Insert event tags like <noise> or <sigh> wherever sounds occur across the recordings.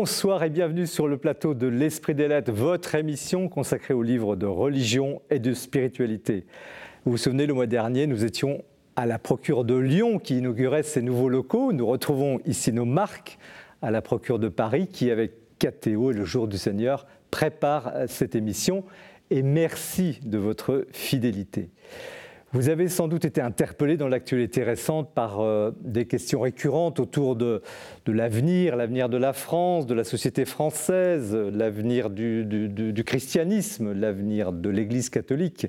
Bonsoir et bienvenue sur le plateau de l'Esprit des Lettres, votre émission consacrée aux livres de religion et de spiritualité. Vous vous souvenez, le mois dernier, nous étions à la procure de Lyon qui inaugurait ses nouveaux locaux. Nous retrouvons ici nos marques à la procure de Paris qui, avec KTO et le jour du Seigneur, prépare cette émission. Et merci de votre fidélité. Vous avez sans doute été interpellé dans l'actualité récente par euh, des questions récurrentes autour de, l'avenir, l'avenir de la France, de la société française, l'avenir du, christianisme, l'avenir de l'Église catholique.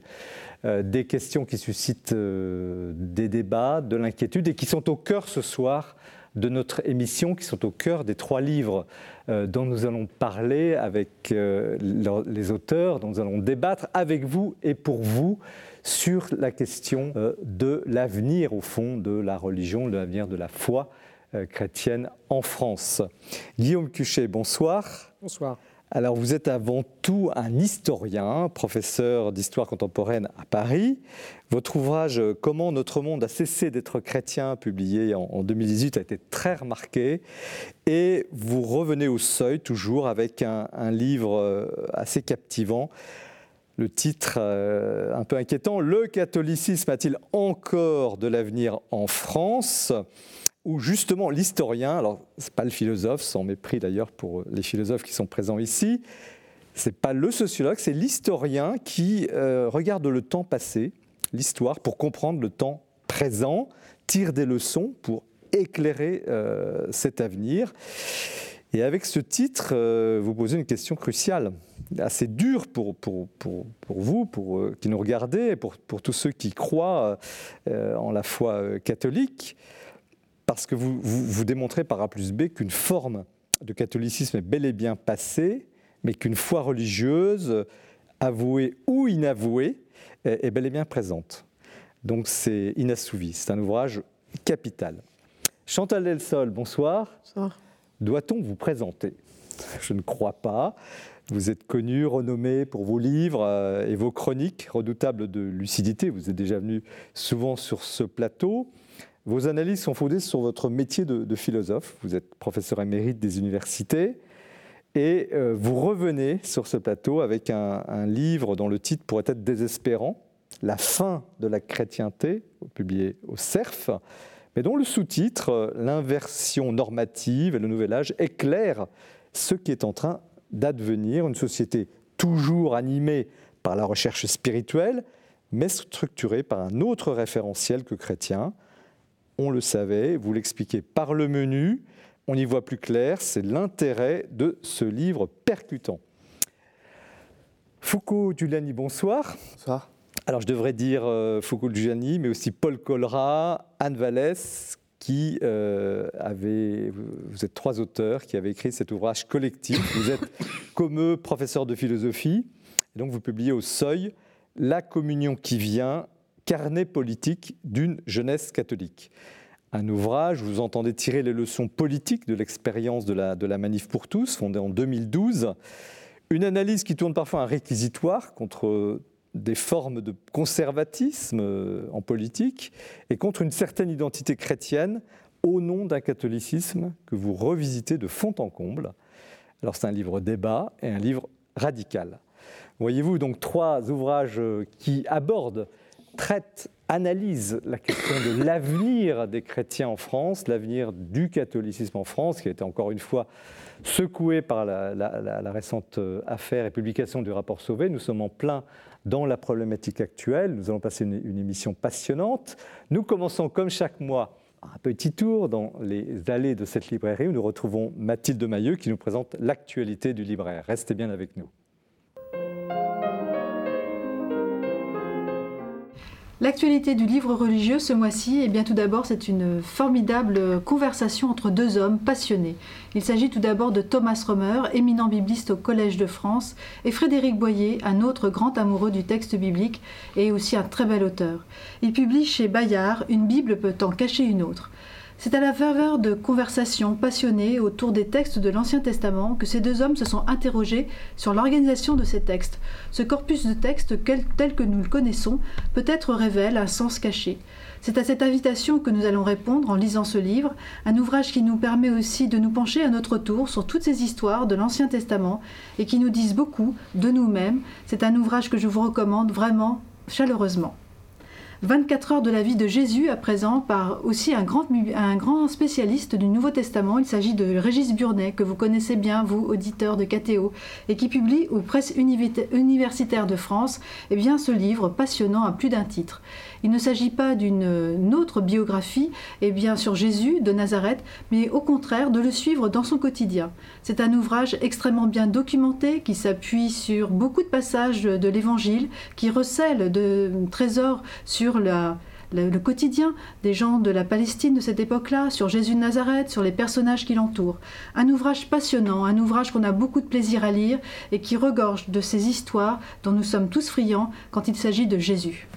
Euh, des questions qui suscitent euh, des débats, de l'inquiétude et qui sont au cœur ce soir de notre émission, qui sont au cœur des trois livres dont nous allons parler avec les auteurs, dont nous allons débattre avec vous et pour vous sur la question euh, de l'avenir, au fond, de la religion, de l'avenir de la foi euh, chrétienne en France. Guillaume Cuchet, bonsoir. Bonsoir. Alors, vous êtes avant tout un historien, professeur d'histoire contemporaine à Paris. Votre ouvrage Comment notre monde a cessé d'être chrétien, publié en 2018, a été très remarqué. Et vous revenez au seuil, toujours avec un, un livre euh, assez captivant le titre euh, un peu inquiétant, Le catholicisme a-t-il encore de l'avenir en France? Où justement l'historien, alors ce n'est pas le philosophe, sans mépris d'ailleurs pour les philosophes qui sont présents ici, ce n'est pas le sociologue, c'est l'historien qui euh, regarde le temps passé, l'histoire, pour comprendre le temps présent, tire des leçons pour éclairer euh, cet avenir. Et avec ce titre, vous posez une question cruciale assez dur pour, vous, pour euh, qui nous regardez, pour, pour tous ceux qui croient euh, en la foi euh, catholique, parce que vous, vous, démontrez par A plus B qu'une forme de catholicisme est bel et bien passée, mais qu'une foi religieuse, avouée ou inavouée, est, bel et bien présente. Donc c'est inassouvi, c'est un ouvrage capital. Chantal Delsol, bonsoir. Bonsoir. Doit-on vous présenter? Je ne crois pas. Vous êtes connu, renommé pour vos livres euh, et vos chroniques redoutables de lucidité. Vous êtes déjà venu souvent sur ce plateau. Vos analyses sont fondées sur votre métier de, philosophe. Vous êtes professeur émérite des universités. Et euh, vous revenez sur ce plateau avec un, livre dont le titre pourrait être désespérant, La fin de la chrétienté, publié au CERF, mais dont le sous-titre, euh, L'inversion normative et le nouvel âge, éclaire ce qui est en train d'advenir, une société toujours animée par la recherche spirituelle, mais structurée par un autre référentiel que chrétien. On le savait, vous l'expliquez par le menu, on y voit plus clair, c'est l'intérêt de ce livre percutant. Foucault Giuliani, bonsoir. Bonsoir. Alors je devrais dire euh, Foucault Giuliani, mais aussi Paul Colra, Anne Vallès, qui euh, avait, vous êtes trois auteurs qui avaient écrit cet ouvrage collectif. Vous êtes <laughs> comme eux professeur de philosophie, et donc vous publiez au Seuil La communion qui vient, carnet politique d'une jeunesse catholique. Un ouvrage où vous entendez tirer les leçons politiques de l'expérience de la, de la Manif pour tous, fondée en 2012. Une analyse qui tourne parfois un réquisitoire contre des formes de conservatisme euh, en politique et contre une certaine identité chrétienne au nom d'un catholicisme que vous revisitez de fond en comble. Alors c'est un livre débat et un livre radical. Voyez-vous donc trois ouvrages euh, qui abordent, traitent, analysent la question de l'avenir des chrétiens en France, l'avenir du catholicisme en France, qui a été encore une fois secoué par la, la récente euh, affaire et publication du rapport Sauvé. Nous sommes en plein dans la problématique actuelle. Nous allons passer une, émission passionnante. Nous commençons comme chaque mois un petit tour dans les allées de cette librairie où nous retrouvons Mathilde Mailleux qui nous présente l'actualité du libraire. Restez bien avec nous. L'actualité du livre religieux ce mois-ci, eh bien tout d'abord, c'est une formidable conversation entre deux hommes passionnés. Il s'agit tout d'abord de Thomas Romer, éminent bibliste au Collège de France, et Frédéric Boyer, un autre grand amoureux du texte biblique et aussi un très bel auteur. Il publie chez Bayard Une Bible peut en cacher une autre. C'est à la faveur de conversations passionnées autour des textes de l'Ancien Testament que ces deux hommes se sont interrogés sur l'organisation de ces textes. Ce corpus de textes tel que nous le connaissons peut-être révèle un sens caché. C'est à cette invitation que nous allons répondre en lisant ce livre, un ouvrage qui nous permet aussi de nous pencher à notre tour sur toutes ces histoires de l'Ancien Testament et qui nous disent beaucoup de nous-mêmes. C'est un ouvrage que je vous recommande vraiment chaleureusement. 24 heures de la vie de Jésus à présent par aussi un grand, un grand spécialiste du Nouveau Testament. Il s'agit de Régis Burnet, que vous connaissez bien, vous, auditeur de KTO, et qui publie aux presses universitaires de France eh bien, ce livre passionnant à plus d'un titre. Il ne s'agit pas d'une autre biographie eh bien, sur Jésus de Nazareth, mais au contraire de le suivre dans son quotidien. C'est un ouvrage extrêmement bien documenté qui s'appuie sur beaucoup de passages de l'Évangile, qui recèle de trésors sur le, quotidien des gens de la Palestine de cette époque-là, sur Jésus de Nazareth, sur les personnages qui l'entourent. Un ouvrage passionnant, un ouvrage qu'on a beaucoup de plaisir à lire et qui regorge de ces histoires dont nous sommes tous friands quand il s'agit de Jésus.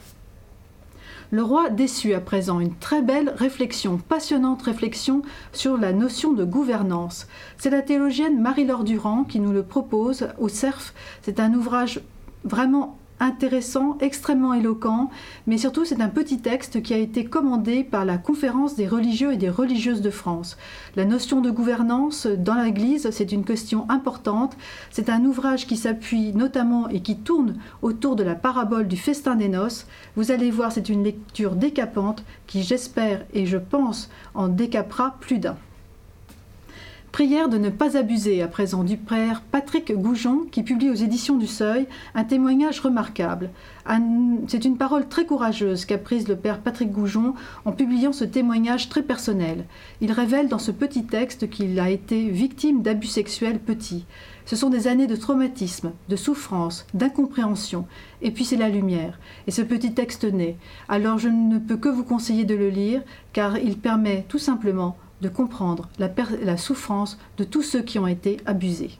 Le roi déçu à présent, une très belle réflexion, passionnante réflexion sur la notion de gouvernance. C'est la théologienne Marie-Laure Durand qui nous le propose au CERF. C'est un ouvrage vraiment intéressant, extrêmement éloquent, mais surtout c'est un petit texte qui a été commandé par la Conférence des religieux et des religieuses de France. La notion de gouvernance dans l'Église, c'est une question importante. C'est un ouvrage qui s'appuie notamment et qui tourne autour de la parabole du festin des noces. Vous allez voir, c'est une lecture décapante qui, j'espère et je pense, en décapera plus d'un. Prière de ne pas abuser à présent du père Patrick Goujon qui publie aux éditions du Seuil un témoignage remarquable. C'est une parole très courageuse qu'a prise le père Patrick Goujon en publiant ce témoignage très personnel. Il révèle dans ce petit texte qu'il a été victime d'abus sexuels petits. Ce sont des années de traumatisme, de souffrance, d'incompréhension, et puis c'est la lumière. Et ce petit texte naît. Alors je ne peux que vous conseiller de le lire, car il permet tout simplement de comprendre la, souffrance de tous ceux qui ont été abusés.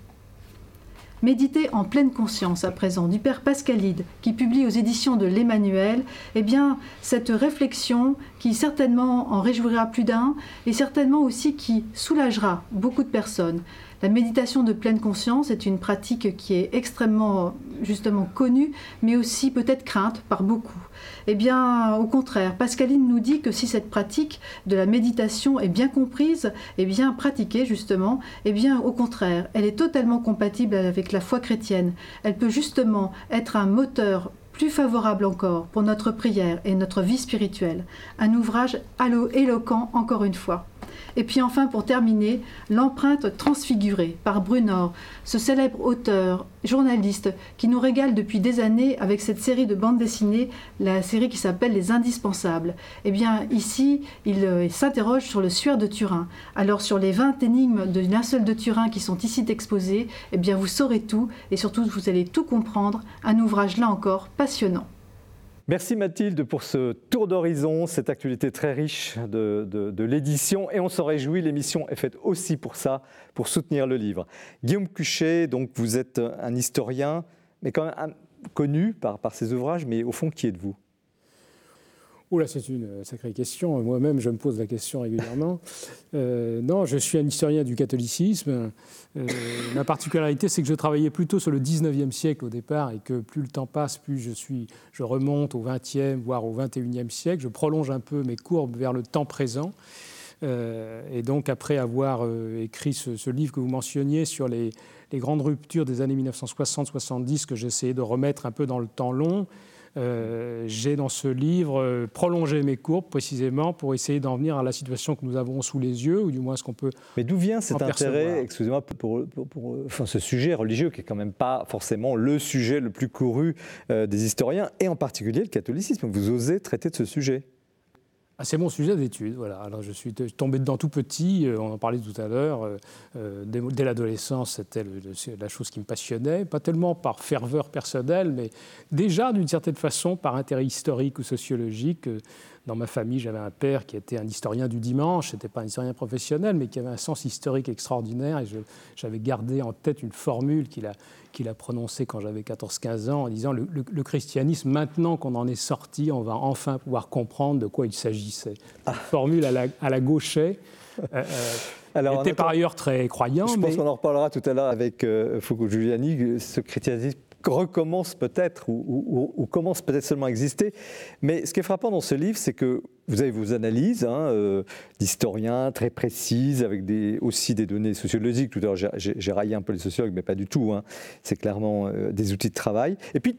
Méditer en pleine conscience à présent du Père Pascalide qui publie aux éditions de l'Emmanuel, eh bien cette réflexion qui certainement en réjouira plus d'un et certainement aussi qui soulagera beaucoup de personnes. La méditation de pleine conscience est une pratique qui est extrêmement justement connue, mais aussi peut-être crainte par beaucoup. Eh bien, au contraire, Pascaline nous dit que si cette pratique de la méditation est bien comprise et bien pratiquée justement, eh bien, au contraire, elle est totalement compatible avec la foi chrétienne. Elle peut justement être un moteur plus favorable encore pour notre prière et notre vie spirituelle. Un ouvrage éloquent encore une fois. Et puis enfin, pour terminer, L'empreinte transfigurée par Brunor, ce célèbre auteur, journaliste, qui nous régale depuis des années avec cette série de bandes dessinées, la série qui s'appelle Les Indispensables. Eh bien, ici, il euh, s'interroge sur le suaire de Turin. Alors, sur les 20 énigmes de linceul de Turin qui sont ici exposées, eh bien, vous saurez tout et surtout, vous allez tout comprendre. Un ouvrage, là encore, passionnant. Merci Mathilde pour ce tour d'horizon, cette actualité très riche de, l'édition. Et on s'en réjouit, l'émission est faite aussi pour ça, pour soutenir le livre. Guillaume Cuchet, donc vous êtes un historien, mais quand même connu par, par ses ouvrages, mais au fond, qui êtes-vous? Là, c'est une euh, sacrée question. Moi-même, je me pose la question régulièrement. Euh, non, je suis un historien du catholicisme. Euh, ma particularité, c'est que je travaillais plutôt sur le 19e siècle au départ et que plus le temps passe, plus je, remonte au 20e, voire au 21e siècle. Je prolonge un peu mes courbes vers le temps présent. et donc, après avoir écrit ce, livre que vous mentionniez sur les grandes ruptures des années 1960-70 que j'essayais de remettre un peu dans le temps long, euh, j'ai dans ce livre euh, prolongé mes courbes précisément pour essayer d'en venir à la situation que nous avons sous les yeux, ou du moins ce qu'on peut. Mais d'où vient cet intérêt, excusez-moi, pour, pour, enfin, ce sujet religieux qui est quand même pas forcément le sujet le plus couru euh, des historiens, et en particulier le catholicisme? Vous osez traiter de ce sujet? Ah, c'est mon sujet d'étude. Voilà. Alors, je suis tombé dedans tout petit, euh, on en parlait tout à l'heure. Euh, euh, dès, l'adolescence, c'était la chose qui me passionnait, pas tellement par ferveur personnelle, mais déjà d'une certaine façon par intérêt historique ou sociologique dans ma famille, j'avais un père qui était un historien du dimanche, n'était pas un historien professionnel, mais qui avait un sens historique extraordinaire. Et j'avais gardé en tête une formule qu'il a, qu'il a prononcée quand j'avais 14-15 ans, en disant le, christianisme, maintenant qu'on en est sorti, on va enfin pouvoir comprendre de quoi il s'agissait. Ah. Formule à la, à la gauchet. Euh, euh, <laughs> était par ailleurs très croyant. Je pense qu'on en reparlera tout à l'heure avec euh, Foucault Giuliani. Ce christianisme recommence peut-être ou, commence peut-être seulement à exister. Mais ce qui est frappant dans ce livre, c'est que vous avez vos analyses hein, euh, d'historiens très précises, avec aussi des données sociologiques. Tout à l'heure, j'ai raillé un peu les sociologues, mais pas du tout. Hein. C'est clairement euh, des outils de travail. Et puis,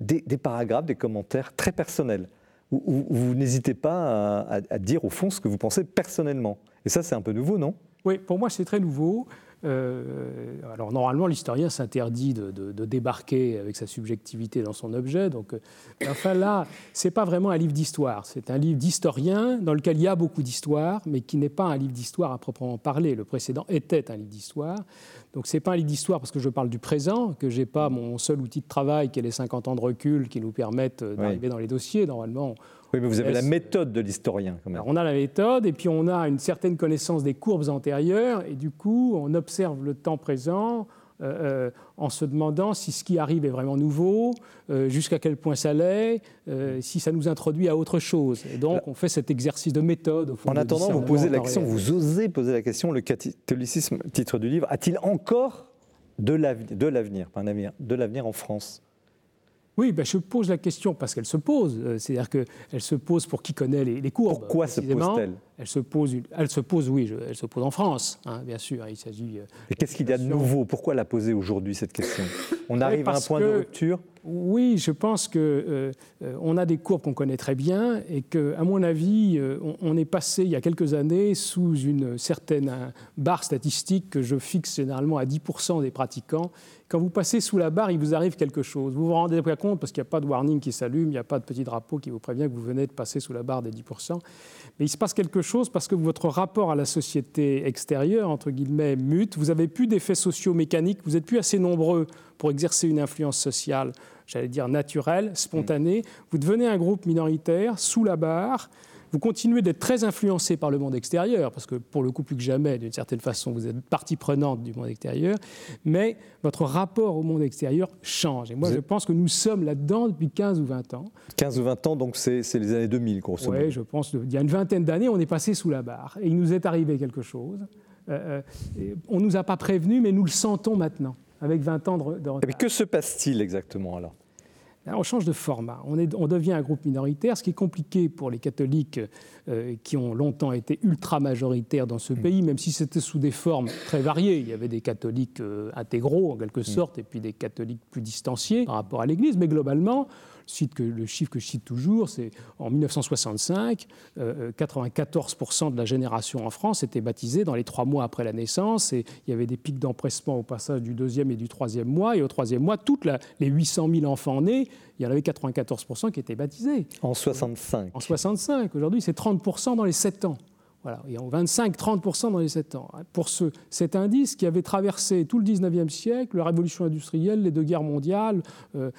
des, paragraphes, des commentaires très personnels, où, vous n'hésitez pas à dire au fond ce que vous pensez personnellement. Et ça, c'est un peu nouveau, non? Oui, pour moi, c'est très nouveau. Euh, alors normalement, l'historien s'interdit de, débarquer avec sa subjectivité dans son objet. Donc, euh, enfin là, c'est pas vraiment un livre d'histoire. C'est un livre d'historien dans lequel il y a beaucoup d'histoire, mais qui n'est pas un livre d'histoire à proprement parler. Le précédent était un livre d'histoire. Donc c'est pas un livre d'histoire parce que je parle du présent, que j'ai pas mon seul outil de travail qui est les 50 ans de recul qui nous permettent d'arriver dans les dossiers. Normalement, oui, mais vous avez la méthode de l'historien quand même. on a la méthode et puis on a une certaine connaissance des courbes antérieures et du coup on observe le temps présent euh, euh, en se demandant si ce qui arrive est vraiment nouveau, euh, jusqu'à quel point ça l'est, si ça nous introduit à autre chose. Et donc on fait cet exercice de méthode. Au fond, en attendant, vous posez la question, vous osez poser la question, le catholicisme, titre du livre, a-t-il encore de l'avenir, pas un avenir, de l'avenir en France? Oui, ben je pose la question parce qu'elle se pose. Euh, c'est-à-dire qu'elle se pose pour qui connaît les, courbes. Pourquoi se pose-t-elle? Elle se pose, elle se pose, oui, elle se pose en France, hein, bien sûr. Il s'agit. Euh, Et qu'est-ce qu'il y a de nouveau? Pourquoi la poser aujourd'hui cette question? On arrive à un point de rupture? Oui, je pense que euh, on a des courbes qu'on connaît très bien et que, à mon avis, on, est passé il y a quelques années sous une certaine barre statistique que je fixe généralement à 10% des pratiquants quand vous passez sous la barre, il vous arrive quelque chose. Vous vous rendez pas compte parce qu'il n'y a pas de warning qui s'allume, il n'y a pas de petit drapeau qui vous prévient que vous venez de passer sous la barre des 10%. Mais il se passe quelque chose parce que votre rapport à la société extérieure, entre guillemets, mute. Vous n'avez plus d'effets sociaux mécaniques, vous n'êtes plus assez nombreux pour exercer une influence sociale, j'allais dire naturelle, spontanée. Vous devenez un groupe minoritaire sous la barre vous continuez d'être très influencé par le monde extérieur, parce que pour le coup, plus que jamais, d'une certaine façon, vous êtes partie prenante du monde extérieur, mais votre rapport au monde extérieur change. Et moi, je pense que nous sommes là-dedans depuis 15 ou 20 ans. 15 ou 20 ans, donc c'est les années 2000, grosso modo. Oui, je pense. Il y a une vingtaine d'années, on est passé sous la barre. Et il nous est arrivé quelque chose. Euh, euh, on ne nous a pas prévenu, mais nous le sentons maintenant, avec 20 ans de, retard. Mais que se passe-t-il exactement alors? On change de format. On, devient un groupe minoritaire, ce qui est compliqué pour les catholiques euh, qui ont longtemps été ultra majoritaires dans ce mm. pays, même si c'était sous des formes très variées. Il y avait des catholiques euh, intégraux, en quelque mm. sorte, et puis des catholiques plus distanciés par rapport à l'Église. Mais globalement, que, le chiffre que je cite toujours, c'est en 1965, 94% euh, de la génération en France était baptisée dans les trois mois après la naissance, et il y avait des pics d'empressement au passage du deuxième et du troisième mois, et au troisième mois, toutes les 800 000 enfants nés, il y en avait 94% qui étaient baptisés. En 65 En 65, aujourd'hui c'est 30% dans les 7 ans. Voilà, et en 25-30% dans les 7 ans. Pour ce, cet indice qui avait traversé tout le 19e siècle, la révolution industrielle, les deux guerres mondiales, euh,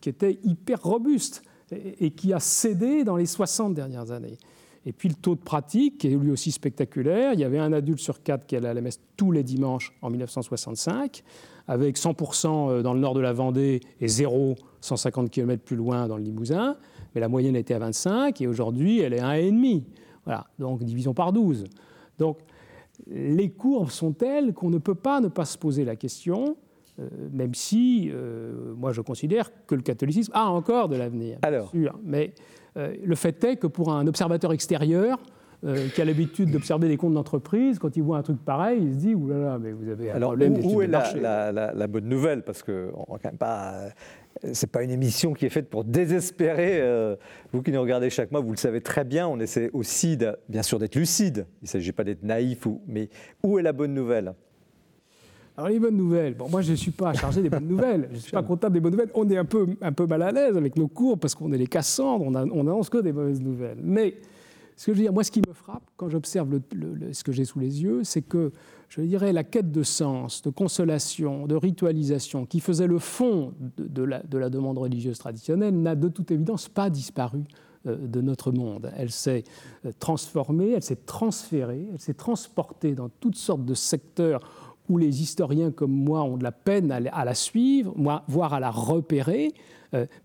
qui était hyper robuste et, qui a cédé dans les 60 dernières années. Et puis le taux de pratique, qui est lui aussi spectaculaire, il y avait un adulte sur quatre qui allait à la messe tous les dimanches en 1965, avec 100% euh, dans le nord de la Vendée et 0 150 km plus loin dans le Limousin, mais la moyenne était à 25 et aujourd'hui elle est à 1,5. Voilà, donc division par 12. Donc les courbes sont telles qu'on ne peut pas ne pas se poser la question, euh, même si euh, moi je considère que le catholicisme a encore de l'avenir. Alors sûr, Mais euh, le fait est que pour un observateur extérieur, qui a l'habitude d'observer des comptes d'entreprise, quand il voit un truc pareil, il se dit Ouh là là, mais vous avez un Alors, problème. Où, où est la, la, bonne nouvelle? Parce qu'on ne va quand même pas c'est pas une émission qui est faite pour désespérer. Euh, vous qui nous regardez chaque mois, vous le savez très bien. On essaie aussi, bien sûr, d'être lucide. Il ne s'agit pas d'être naïf. mais où est la bonne nouvelle? Alors les bonnes nouvelles, bon moi je ne suis pas chargé des bonnes nouvelles, je ne suis pas <laughs> comptable des bonnes nouvelles, on est un peu, un peu mal à l'aise avec nos cours parce qu'on est les Cassandres, on, a, que des mauvaises nouvelles. Mais ce que je veux dire, moi ce qui me frappe quand j'observe ce que j'ai sous les yeux, c'est que je dirais, la quête de sens, de consolation, de ritualisation, qui faisait le fond de, la, demande religieuse traditionnelle, n'a de toute évidence pas disparu de notre monde. Elle s'est transformée, elle s'est transférée, elle s'est transportée dans toutes sortes de secteurs où les historiens comme moi ont de la peine à la suivre, voire à la repérer,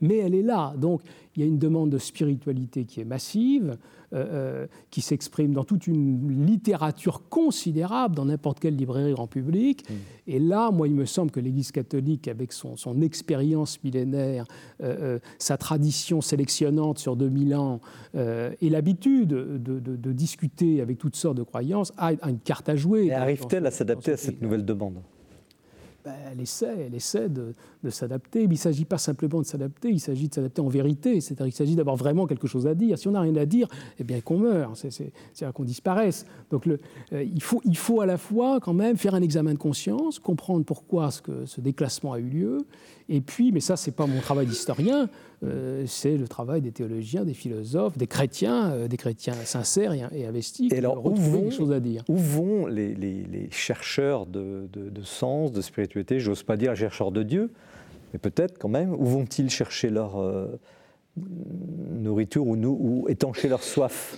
mais elle est là. Donc il y a une demande de spiritualité qui est massive, euh, euh, qui s'exprime dans toute une littérature considérable, dans n'importe quelle librairie grand public. Mm. Et là, moi, il me semble que l'Église catholique, avec son, expérience millénaire, euh, sa tradition sélectionnante sur 2000 ans, et l'habitude de, discuter avec toutes sortes de croyances, a une carte à jouer. Et arrive-t-elle à s'adapter à cette nouvelle demande? Ben, elle essaie, elle essaie de, s'adapter. Mais il ne s'agit pas simplement de s'adapter, il s'agit de s'adapter en vérité. C'est-à-dire qu'il s'agit d'avoir vraiment quelque chose à dire. Si on n'a rien à dire, eh bien qu'on meurt, c'est-à-dire qu'on disparaisse. Donc le, euh, il, faut, il faut à la fois quand même faire un examen de conscience, comprendre pourquoi ce, que, ce déclassement a eu lieu, et puis, mais ça, c'est pas mon travail d'historien, euh, c'est le travail des théologiens, des philosophes, des chrétiens, euh, des chrétiens sincères et, investis. Et alors, où vont, à dire. où vont les, chercheurs de, sens, de spiritualité J'ose pas dire chercheurs de Dieu, mais peut-être quand même. Où vont-ils chercher leur euh, nourriture ou, étancher leur soif?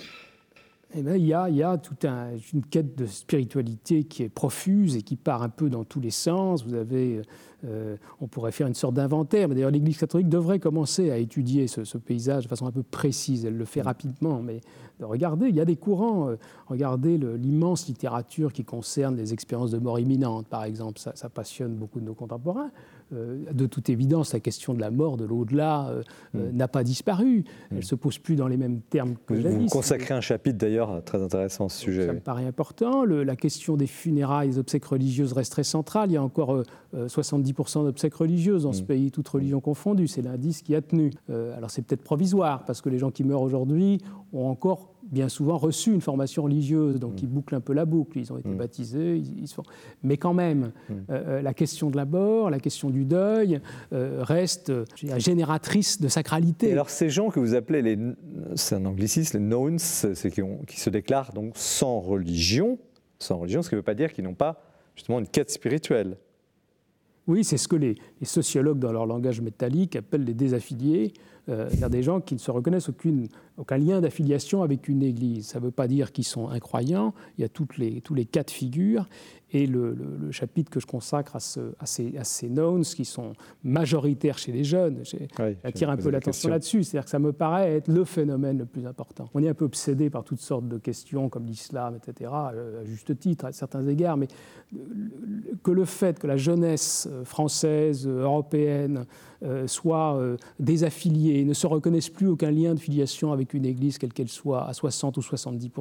Eh bien, il, y a, il y a toute une quête de spiritualité qui est profuse et qui part un peu dans tous les sens. Vous avez euh, on pourrait faire une sorte d'inventaire, mais d'ailleurs l'Église catholique devrait commencer à étudier ce, paysage de façon un peu précise. Elle le fait rapidement, mais regardez, il y a des courants. Euh, regardez l'immense littérature qui concerne les expériences de mort imminente, par exemple. Ça, passionne beaucoup de nos contemporains. Euh, de toute évidence, la question de la mort, de l'au-delà, mm. n'a pas disparu. Elle ne se pose plus dans les mêmes termes que Vous, vous consacrez un chapitre d'ailleurs très intéressant à ce sujet. Ça me paraît important. la question des funérailles, des obsèques religieuses reste très centrale. Il y a encore 70 10% d'obsèques religieuses dans ce mm. pays, toutes religions confondues. C'est l'indice qui a tenu. Euh, alors c'est peut-être provisoire, parce que les gens qui meurent aujourd'hui ont encore bien souvent reçu une formation religieuse, donc mm. ils bouclent un peu la boucle, ils ont été mm. baptisés, ils, sont... mais quand même, euh, euh, la question de la mort, la question du deuil reste génératrice de sacralité. Et alors ces gens que vous appelez, les, c'est un anglicisme, les knowns, c'est qui, qui se déclarent donc sans religion, sans religion, ce qui ne veut pas dire qu'ils n'ont pas justement une quête spirituelle. Oui, c'est ce que les, sociologues, dans leur langage métallique, appellent les désaffiliés, euh, c'est-à-dire des gens qui ne se reconnaissent aucune, aucun lien d'affiliation avec une église. Ça ne veut pas dire qu'ils sont incroyants, il y a toutes les, tous les cas de figure, et le, chapitre que je consacre à, à, ces, à, ces, knowns qui sont majoritaires chez les jeunes, j'attire un peu l'attention là-dessus. C'est-à-dire que ça me paraît être le phénomène le plus important. On est un peu obsédé par toutes sortes de questions comme l'islam, etc., euh, à juste titre, à certains égards, mais que le fait que la jeunesse euh, française, européenne, euh, soit désaffiliée, ne se reconnaisse plus aucun lien de filiation avec une église, quelle qu'elle soit, à 60 ou 70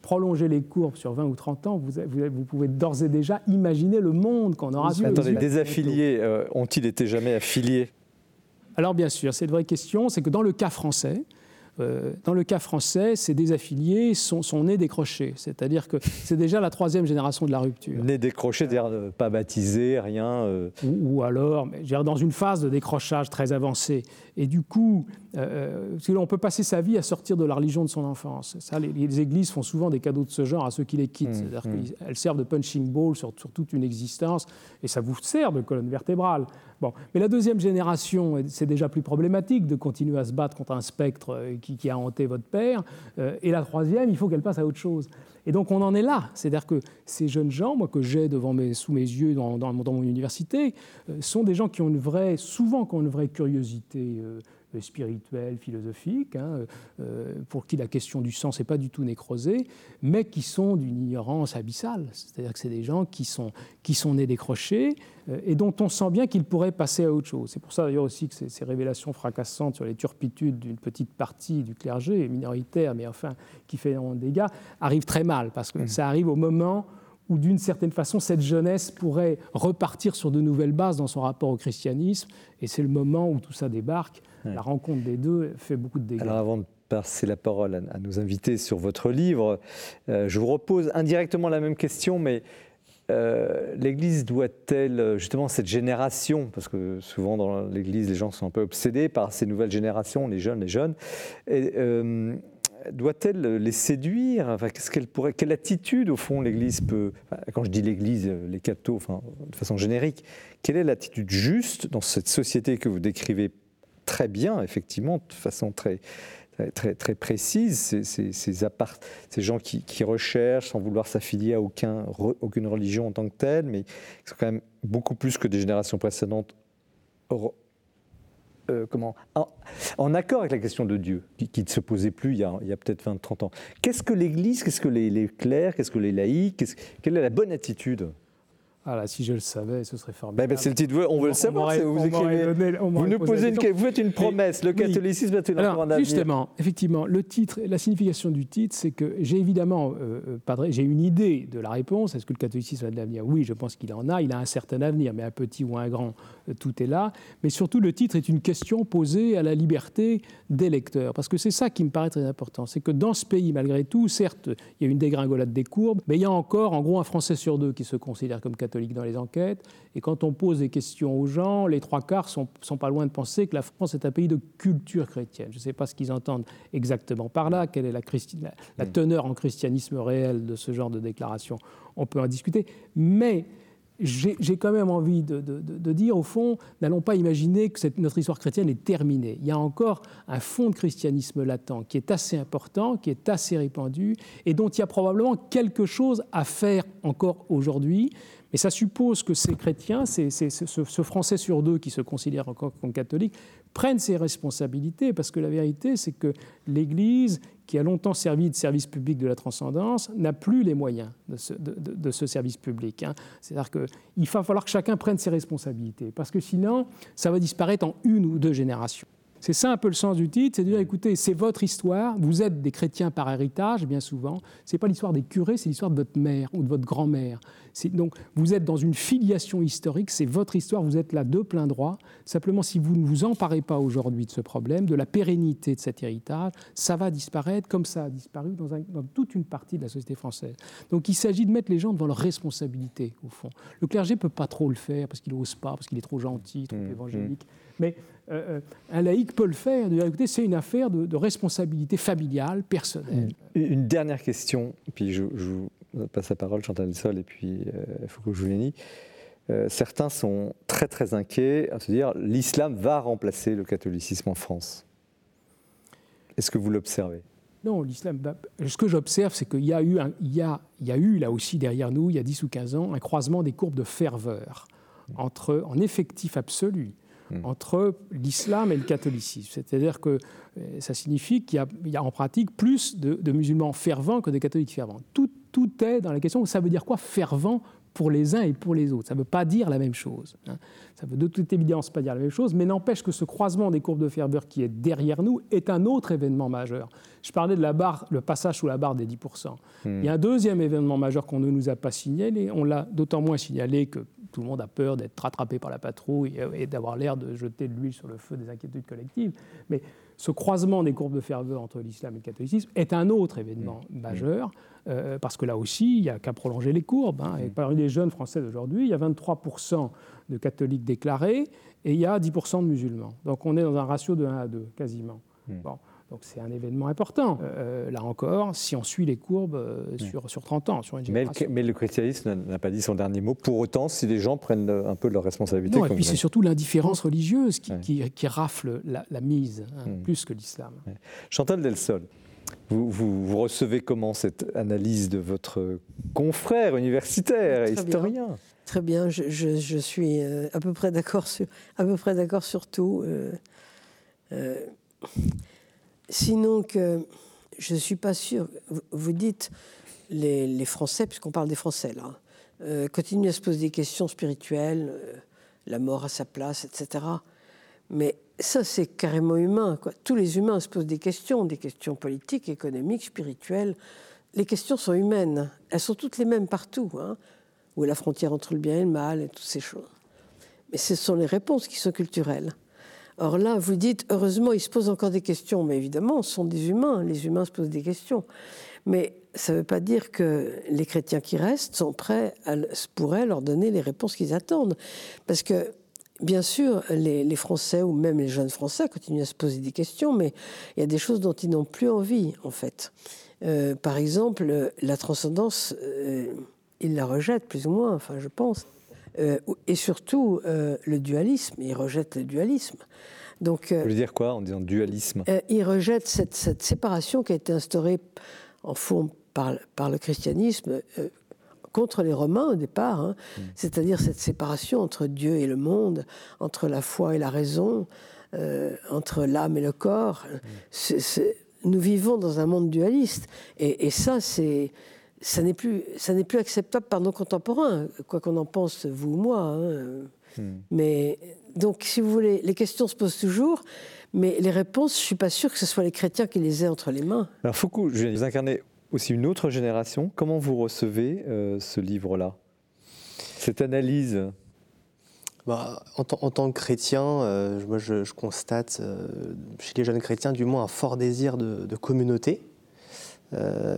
prolonger les courbes sur 20 ou 30 ans, vous, vous, pouvez d'ores et déjà imaginer le monde qu'on aura vu. Attendez, des affiliés euh, ont-ils été jamais affiliés? Alors bien sûr, c'est une vraie question. C'est que dans le cas français, euh, dans le cas français, ces désaffiliés sont, sont nés décrochés, c'est-à-dire que c'est déjà la troisième génération de la rupture. Nés décrochés, c'est-à-dire euh, pas baptisés, rien. Ou, alors, mais, dans une phase de décrochage très avancée. Et du coup, euh, on peut passer sa vie à sortir de la religion de son enfance. Ça, les, églises font souvent des cadeaux de ce genre à ceux qui les quittent. Mmh, C'est-à-dire mmh. qu'elles servent de punching ball sur, toute une existence et ça vous sert de colonne vertébrale. Bon. Mais la deuxième génération, c'est déjà plus problématique de continuer à se battre contre un spectre euh, qui, a hanté votre père. Euh, et la troisième, il faut qu'elle passe à autre chose. Et donc on en est là. C'est-à-dire que ces jeunes gens, moi que j'ai devant mes, sous mes yeux dans, dans, mon université, euh, sont des gens qui ont une vraie, souvent qui ont une vraie curiosité euh, spirituelle, philosophique, hein, euh, pour qui la question du sens n'est pas du tout nécrosée, mais qui sont d'une ignorance abyssale. C'est-à-dire que c'est des gens qui sont, qui sont nés décrochés et dont on sent bien qu'ils pourraient passer à autre chose. C'est pour ça d'ailleurs aussi que ces, ces, révélations fracassantes sur les turpitudes d'une petite partie du clergé, minoritaire, mais enfin qui fait des dégâts, arrivent très mal, parce que mmh. ça arrive au moment où d'une certaine façon cette jeunesse pourrait repartir sur de nouvelles bases dans son rapport au christianisme, et c'est le moment où tout ça débarque. La rencontre des deux fait beaucoup de dégâts. Alors avant de passer la parole à, nos invités sur votre livre, euh, je vous repose indirectement la même question, mais euh, l'Église doit-elle, justement, cette génération, parce que souvent dans l'Église, les gens sont un peu obsédés par ces nouvelles générations, les jeunes, les jeunes, et, euh, doit-elle les séduire? Enfin, qu'est-ce qu'elle pourrait, Quelle attitude, au fond, l'Église peut. quand je dis l'Église, les cathos, enfin, de façon générique, quelle est l'attitude juste dans cette société que vous décrivez très bien, effectivement, de façon très, très, très précise, ces, ces, ces, gens qui, recherchent sans vouloir s'affilier à aucun, aucune religion en tant que telle, mais qui sont quand même beaucoup plus que des générations précédentes euh, comment, en, accord avec la question de Dieu, qui, ne se posait plus il y a, a peut-être 20-30 ans. Qu'est-ce que l'Église, qu'est-ce que les, les clercs, qu'est-ce que les laïcs, quelle est la bonne attitude ah là, si je le savais, ce serait formidable. Ben, c'est le titre, on veut le savoir. vous, vous nous posez une, vous faites une promesse, le catholicisme est une Alors, Justement, effectivement, le titre, la signification du titre, c'est que j'ai évidemment, euh, euh j'ai une idée de la réponse. Est-ce que le catholicisme a de l'avenir? Oui, je pense qu'il en a. Il a un certain avenir, mais un petit ou un grand, tout est là. Mais surtout, le titre est une question posée à la liberté des lecteurs, parce que c'est ça qui me paraît très important. C'est que dans ce pays, malgré tout, certes, il y a une dégringolade des courbes, mais il y a encore, en gros, un Français sur deux qui se considère comme catholique dans les enquêtes. Et quand on pose des questions aux gens, les trois quarts sont, sont pas loin de penser que la France est un pays de culture chrétienne. Je ne sais pas ce qu'ils entendent exactement par là, quelle est la, la, mm. teneur en christianisme réel de ce genre de déclaration? On peut en discuter. Mais j'ai quand même envie de, dire, au fond, n'allons pas imaginer que notre histoire chrétienne est terminée. Il y a encore un fond de christianisme latent qui est assez important, qui est assez répandu, et dont il y a probablement quelque chose à faire encore aujourd'hui. Mais ça suppose que ces chrétiens, ce, ce, Français sur deux qui se considère encore comme catholique, prennent ses responsabilités, parce que la vérité, c'est que l'Église, qui a longtemps servi de service public de la transcendance, n'a plus les moyens de ce, de, ce service public. Hein. C'est-à-dire qu'il va falloir que chacun prenne ses responsabilités, parce que sinon, ça va disparaître en une ou deux générations. C'est ça un peu le sens du titre, c'est de dire écoutez, c'est votre histoire, vous êtes des chrétiens par héritage, bien souvent. Ce n'est pas l'histoire des curés, c'est l'histoire de votre mère ou de votre grand-mère. Donc vous êtes dans une filiation historique, c'est votre histoire, vous êtes là de plein droit. Simplement, si vous ne vous emparez pas aujourd'hui de ce problème, de la pérennité de cet héritage, ça va disparaître comme ça a disparu dans, dans toute une partie de la société française. Donc il s'agit de mettre les gens devant leurs responsabilités, au fond. Le clergé ne peut pas trop le faire parce qu'il n'ose pas, parce qu'il est trop gentil, trop mmh, évangélique. Mmh. Mais euh, euh, un laïc peut le faire, écoutez, c'est une affaire de, responsabilité familiale, personnelle. Une dernière question, puis je, vous passe la parole, Chantal Sol, et puis euh, Foucault Giuliani. Euh, certains sont très très inquiets à se dire l'islam va remplacer le catholicisme en France. Est-ce que vous l'observez? Non, l'islam. Ce que j'observe, c'est qu'il y, a eu il y, a, il y a eu là aussi derrière nous, il y a 10 ou 15 ans, un croisement des courbes de ferveur entre, en effectif absolu. Entre l'islam et le catholicisme. C'est-à-dire que euh, ça signifie qu'il y, a en pratique plus de, musulmans fervents que de catholiques fervents. Tout, tout est dans la question, ça veut dire quoi fervent pour les uns et pour les autres. Ça ne veut pas dire la même chose. Hein. Ça veut de toute évidence pas dire la même chose, mais n'empêche que ce croisement des courbes de ferveur qui est derrière nous est un autre événement majeur. Je parlais de la barre, le passage sous la barre des 10%. Hmm. Il y a un deuxième événement majeur qu'on ne nous a pas signalé. On l'a d'autant moins signalé que tout le monde a peur d'être rattrapé par la patrouille et d'avoir l'air de jeter de l'huile sur le feu des inquiétudes collectives. Mais ce croisement des courbes de ferveur entre l'islam et le catholicisme est un autre événement mmh. majeur, euh, parce que là aussi, il n'y a qu'à prolonger les courbes. Hein. Et mmh. parmi les jeunes Français d'aujourd'hui, il y a 23% de catholiques déclarés et il y a 10% de musulmans. Donc on est dans un ratio de 1 à 2, quasiment. Mmh. Bon. Donc c'est un événement important. Euh, là encore, si on suit les courbes euh, sur, sur 30 ans, sur une génération. Mais, le, christianisme n'a pas dit son dernier mot. Pour autant, si les gens prennent un peu de leurs responsabilités. Non, et puis c'est surtout l'indifférence religieuse qui, qui, rafle la, mise, hein, hmm. plus que l'islam. Chantal Delsol, vous, vous, recevez comment cette analyse de votre confrère universitaire, et historien? Très bien, je, je, suis euh, à peu près d'accord sur, à peu près d'accord sur tout. Sinon que je ne suis pas sûr, vous dites les, Français, puisqu'on parle des Français là, euh, continuent à se poser des questions spirituelles, euh, la mort à sa place, etc. Mais ça, c'est carrément humain. Quoi. Tous les humains se posent des questions, des questions politiques, économiques, spirituelles. Les questions sont humaines. Elles sont toutes les mêmes partout. Hein, où est la frontière entre le bien et le mal et toutes ces choses. Mais ce sont les réponses qui sont culturelles. Or là, vous dites, heureusement, ils se posent encore des questions, mais évidemment, ce sont des humains, les humains se posent des questions. Mais ça ne veut pas dire que les chrétiens qui restent sont prêts, à, pourraient leur donner les réponses qu'ils attendent. Parce que, bien sûr, les, Français, ou même les jeunes Français, continuent à se poser des questions, mais il y a des choses dont ils n'ont plus envie, en fait. Euh, par exemple, la transcendance, euh, ils la rejettent plus ou moins, enfin, je pense. Euh, et surtout, le dualisme, ils rejettent le dualisme. Donc, Vous voulez dire quoi en disant dualisme? Il rejette cette, cette, séparation qui a été instaurée en fond par, par le christianisme contre les Romains au départ, hein. mm. c'est-à-dire cette séparation entre Dieu et le monde, entre la foi et la raison, euh, entre l'âme et le corps. Mm. nous vivons dans un monde dualiste, et, ça, c'est ça n'est plus, ça n'est plus acceptable par nos contemporains, quoi qu'on en pense, vous ou moi. Hein. Mm. Mais donc, si vous voulez, les questions se posent toujours, mais les réponses, je suis pas sûr que ce soit les chrétiens qui les aient entre les mains. Alors Foucault, vous incarner aussi une autre génération. Comment vous recevez euh, ce livre-là? Cette analyse? Bah, en, tant que chrétien, euh, moi je, constate euh, chez les jeunes chrétiens du moins un fort désir de, communauté,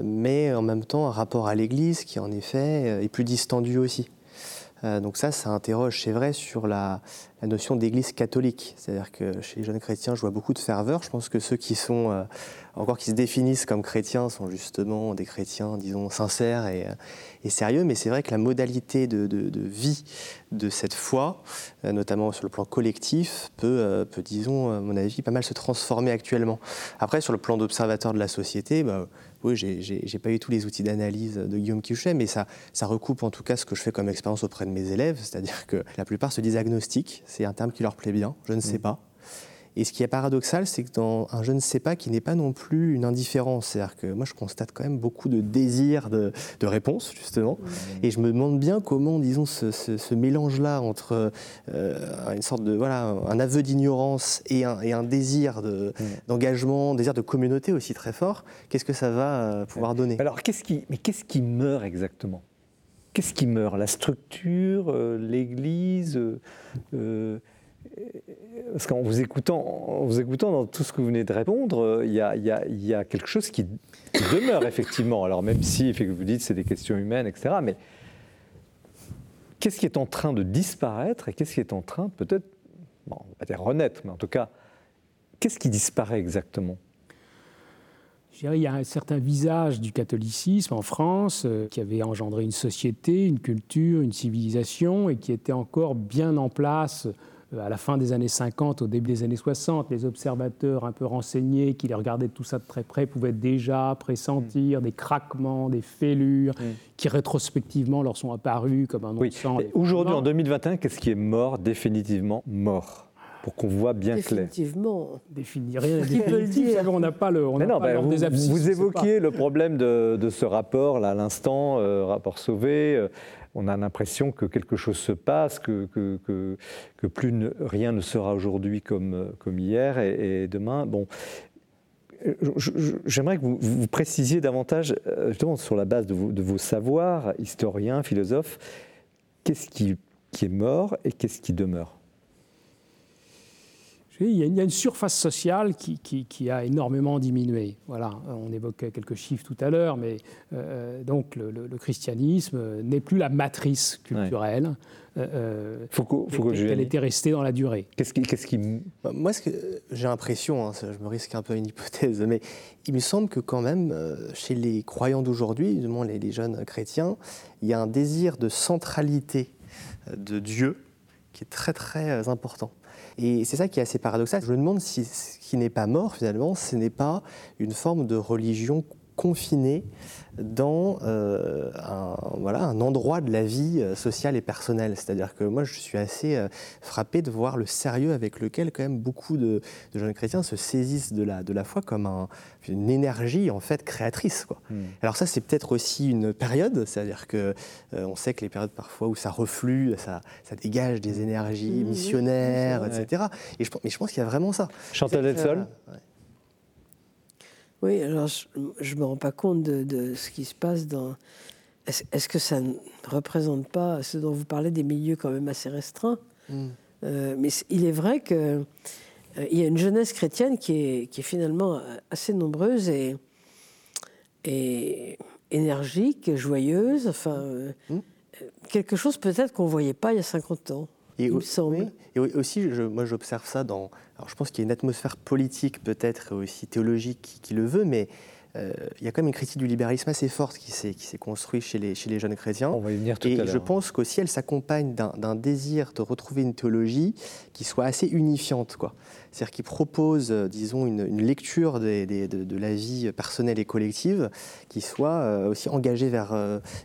mais en même temps un rapport à l'Église qui en effet est plus distendu aussi. donc ça, ça interroge, c'est vrai, sur la, notion d'église catholique. C'est-à-dire que chez les jeunes chrétiens, je vois beaucoup de ferveur. Je pense que ceux qui sont euh, encore qui se définissent comme chrétiens sont justement des chrétiens, disons, sincères et, euh, sérieux. Mais c'est vrai que la modalité de, vie de cette foi, euh, notamment sur le plan collectif, peut, peut, disons, à mon avis, pas mal se transformer actuellement. Après, sur le plan d'observateur de la société, bah, oui, j'ai pas eu tous les outils d'analyse de Guillaume Quichet, mais ça, ça recoupe en tout cas ce que je fais comme expérience auprès de mes élèves, c'est-à-dire que la plupart se disent agnostiques, c'est un terme qui leur plaît bien, je ne sais mm. pas. Et ce qui est paradoxal, c'est que dans un je ne sais pas qui n'est pas non plus une indifférence. C'est-à-dire que moi, je constate quand même beaucoup de désir de, de réponse, justement. Et je me demande bien comment, disons, ce, mélange-là entre euh, une sorte de, voilà, un aveu d'ignorance et un, et un, désir d'engagement, de, désir de communauté aussi très fort, qu'est-ce que ça va euh, pouvoir donner? Alors, qu'est-ce qui, mais qu'est-ce qui meurt exactement? Qu'est-ce qui meurt? La structure, euh, l'Église euh, Parce qu'en vous écoutant, vous écoutant dans tout ce que vous venez de répondre, il y a, quelque chose qui, demeure effectivement. Alors même si, vous dites, c'est des questions humaines, etc. Mais qu'est-ce qui est en train de disparaître et qu'est-ce qui est en train, peut-être, bon, on va dire renaître, mais en tout cas, qu'est-ce qui disparaît exactement? Il y a un certain visage du catholicisme en France euh, qui avait engendré une société, une culture, une civilisation et qui était encore bien en place euh, à la fin des années 50, au début des années 60. Les observateurs un peu renseignés qui les regardaient tout ça de très près pouvaient déjà pressentir des craquements, des fêlures qui rétrospectivement leur sont apparus comme un oui. Aujourd'hui, en 2021, qu'est-ce qui est mort, définitivement mort pour qu'on voit bien clair? Définitivement. Définir rien définitif. On n'a pas le. On non, pas vous, des vous évoquiez le problème de, ce rapport là à l'instant, euh, rapport sauvé. Euh, on a l'impression que quelque chose se passe, que, que, que, plus rien ne sera aujourd'hui comme, comme hier et, demain. Bon, J'aimerais que vous, précisiez davantage, euh, justement sur la base de vos, de vos savoirs, historiens, philosophes, qu'est-ce qui, qui est mort et qu'est-ce qui demeure? Il y, a une, surface sociale qui, a énormément diminué. Voilà, on évoquait quelques chiffres tout à l'heure, mais euh, donc le, christianisme n'est plus la matrice culturelle. Euh, faut qu'elle était restée dans la durée. Qu'est-ce qui, qu'est-ce qui... Bah, moi, ce que j'ai l'impression, hein, je me risque un peu une hypothèse, mais il me semble que quand même, euh, chez les croyants d'aujourd'hui, du moins les, les, jeunes chrétiens, il y a un désir de centralité de Dieu qui est très très important. Et c'est ça qui est assez paradoxal. Je me demande si ce qui n'est pas mort, finalement, ce n'est pas une forme de religion confinée dans euh, un, voilà, un endroit de la vie euh, sociale et personnelle. C'est-à-dire que moi, je suis assez euh, frappé de voir le sérieux avec lequel quand même beaucoup de, jeunes chrétiens se saisissent de la, de la foi comme un, une énergie en fait créatrice. Quoi. Hmm. Alors ça, c'est peut-être aussi une période, c'est-à-dire que on sait que les périodes parfois où ça reflue, ça, ça dégage des énergies missionnaires, etc. Et je, mais je pense qu'il y a vraiment ça. Chantal Etsol oui, alors je ne me rends pas compte de, ce qui se passe dans. Est-ce que ça ne représente pas ce dont vous parlez des milieux quand même assez restreints hmm. euh, Mais il est vrai qu'il euh, y a une jeunesse chrétienne qui est, qui est finalement assez nombreuse et, et énergique, joyeuse, enfin, euh, hmm. quelque chose peut-être qu'on ne voyait pas il y a 50 ans. Et, il me semble. et aussi, je, moi j'observe ça dans, alors je pense qu'il y a une atmosphère politique peut-être aussi théologique qui, le veut, mais il y a quand même une critique du libéralisme assez forte qui s'est construite chez les, chez les jeunes chrétiens. On va y venir tout et à l'heure. je pense qu'aussi elle s'accompagne d'un désir de retrouver une théologie qui soit assez unifiante. C'est-à-dire qui propose, disons, une, une lecture des, des, de, de, la vie personnelle et collective qui soit aussi engagée vers,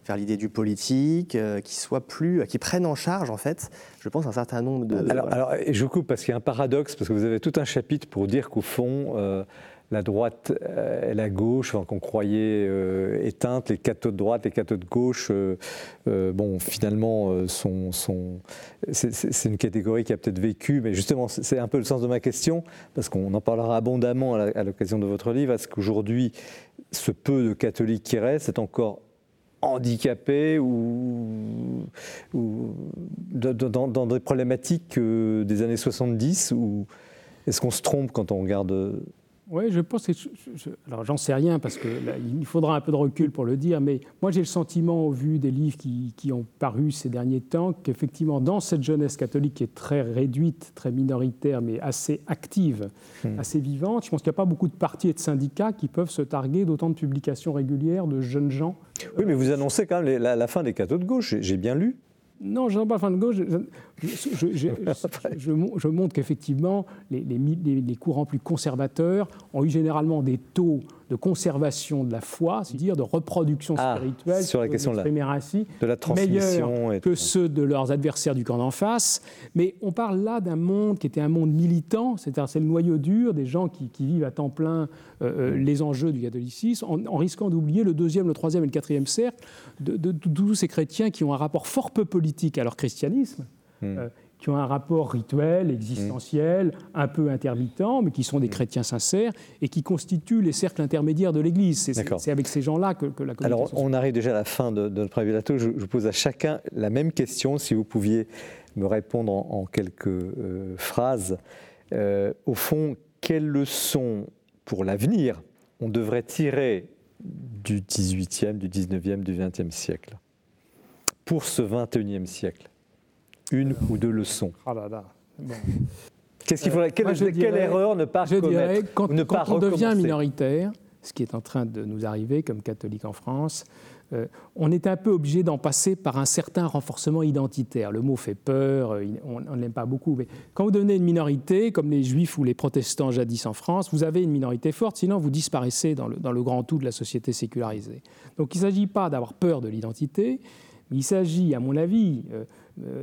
vers l'idée du politique, qui soit plus, qui prenne en charge, en fait, je pense, un certain nombre de... Alors, voilà. alors je coupe parce qu'il y a un paradoxe, parce que vous avez tout un chapitre pour dire qu'au fond, euh, la droite euh, et la gauche, enfin, qu'on croyait euh, éteintes, les cathos de droite, les cathos de gauche, euh, bon, finalement, sont c'est une catégorie qui a peut-être vécu, mais justement, c'est un peu le sens de ma question, parce qu'on en parlera abondamment à l'occasion de votre livre, est-ce qu'aujourd'hui, ce peu de catholiques qui restent est encore handicapés ou, ou dans, dans, des problématiques des années 70 ou est-ce qu'on se trompe quand on regarde oui, je pense que. Je, je, alors, j'en sais rien parce que là, il faudra un peu de recul pour le dire, mais moi, j'ai le sentiment, au vu des livres qui, qui ont paru ces derniers temps, qu'effectivement, dans cette jeunesse catholique qui est très réduite, très minoritaire, mais assez active, mmh. assez vivante, je pense qu'il n'y a pas beaucoup de partis et de syndicats qui peuvent se targuer d'autant de publications régulières de jeunes gens. Oui, mais vous annoncez quand même la, la, fin des cathos de gauche, j'ai bien lu. Non, je n'en pas fin de gauche. Je, je, je, <laughs> je montre qu'effectivement, les, les, les, courants plus conservateurs ont eu généralement des taux de conservation de la foi, c'est-à-dire de reproduction ah, spirituelle, sur la question de la, ainsi, de la transmission que ceux de leurs adversaires du camp d'en face. Mais on parle là d'un monde qui était un monde militant, c'est-à-dire c'est le noyau dur des gens qui, qui vivent à temps plein euh, les enjeux du catholicisme, en, en risquant d'oublier le deuxième, le troisième et le quatrième cercle de, de, de, tous ces chrétiens qui ont un rapport fort peu politique à leur christianisme. Hmm. Euh, qui ont un rapport rituel, existentiel, un peu intermittent, mais qui sont des mmh. chrétiens sincères et qui constituent les cercles intermédiaires de l'Église. C'est avec ces gens-là que, que, la Alors, on arrive déjà à la fin de, de notre premier Je, je, pose à chacun la même question, si vous pouviez me répondre en, en quelques euh, phrases. Euh, au fond, quelles leçons pour l'avenir on devrait tirer du 18e, du 19e, du 20e siècle? Pour ce 21e siècle une ou deux leçons là là. Bon. Qu'est-ce qu'il faudrait, quelle, Moi, quelle dirais, erreur ne pas je commettre dirais, quand, ne quand pas on devient recommencer minoritaire, ce qui est en train de nous arriver comme catholique en France, euh, on est un peu obligé d'en passer par un certain renforcement identitaire. Le mot fait peur, euh, on ne l'aime pas beaucoup. Mais quand vous devenez une minorité, comme les juifs ou les protestants jadis en France, vous avez une minorité forte, sinon vous disparaissez dans le, dans le grand tout de la société sécularisée. Donc il ne s'agit pas d'avoir peur de l'identité, mais il s'agit, à mon avis, euh,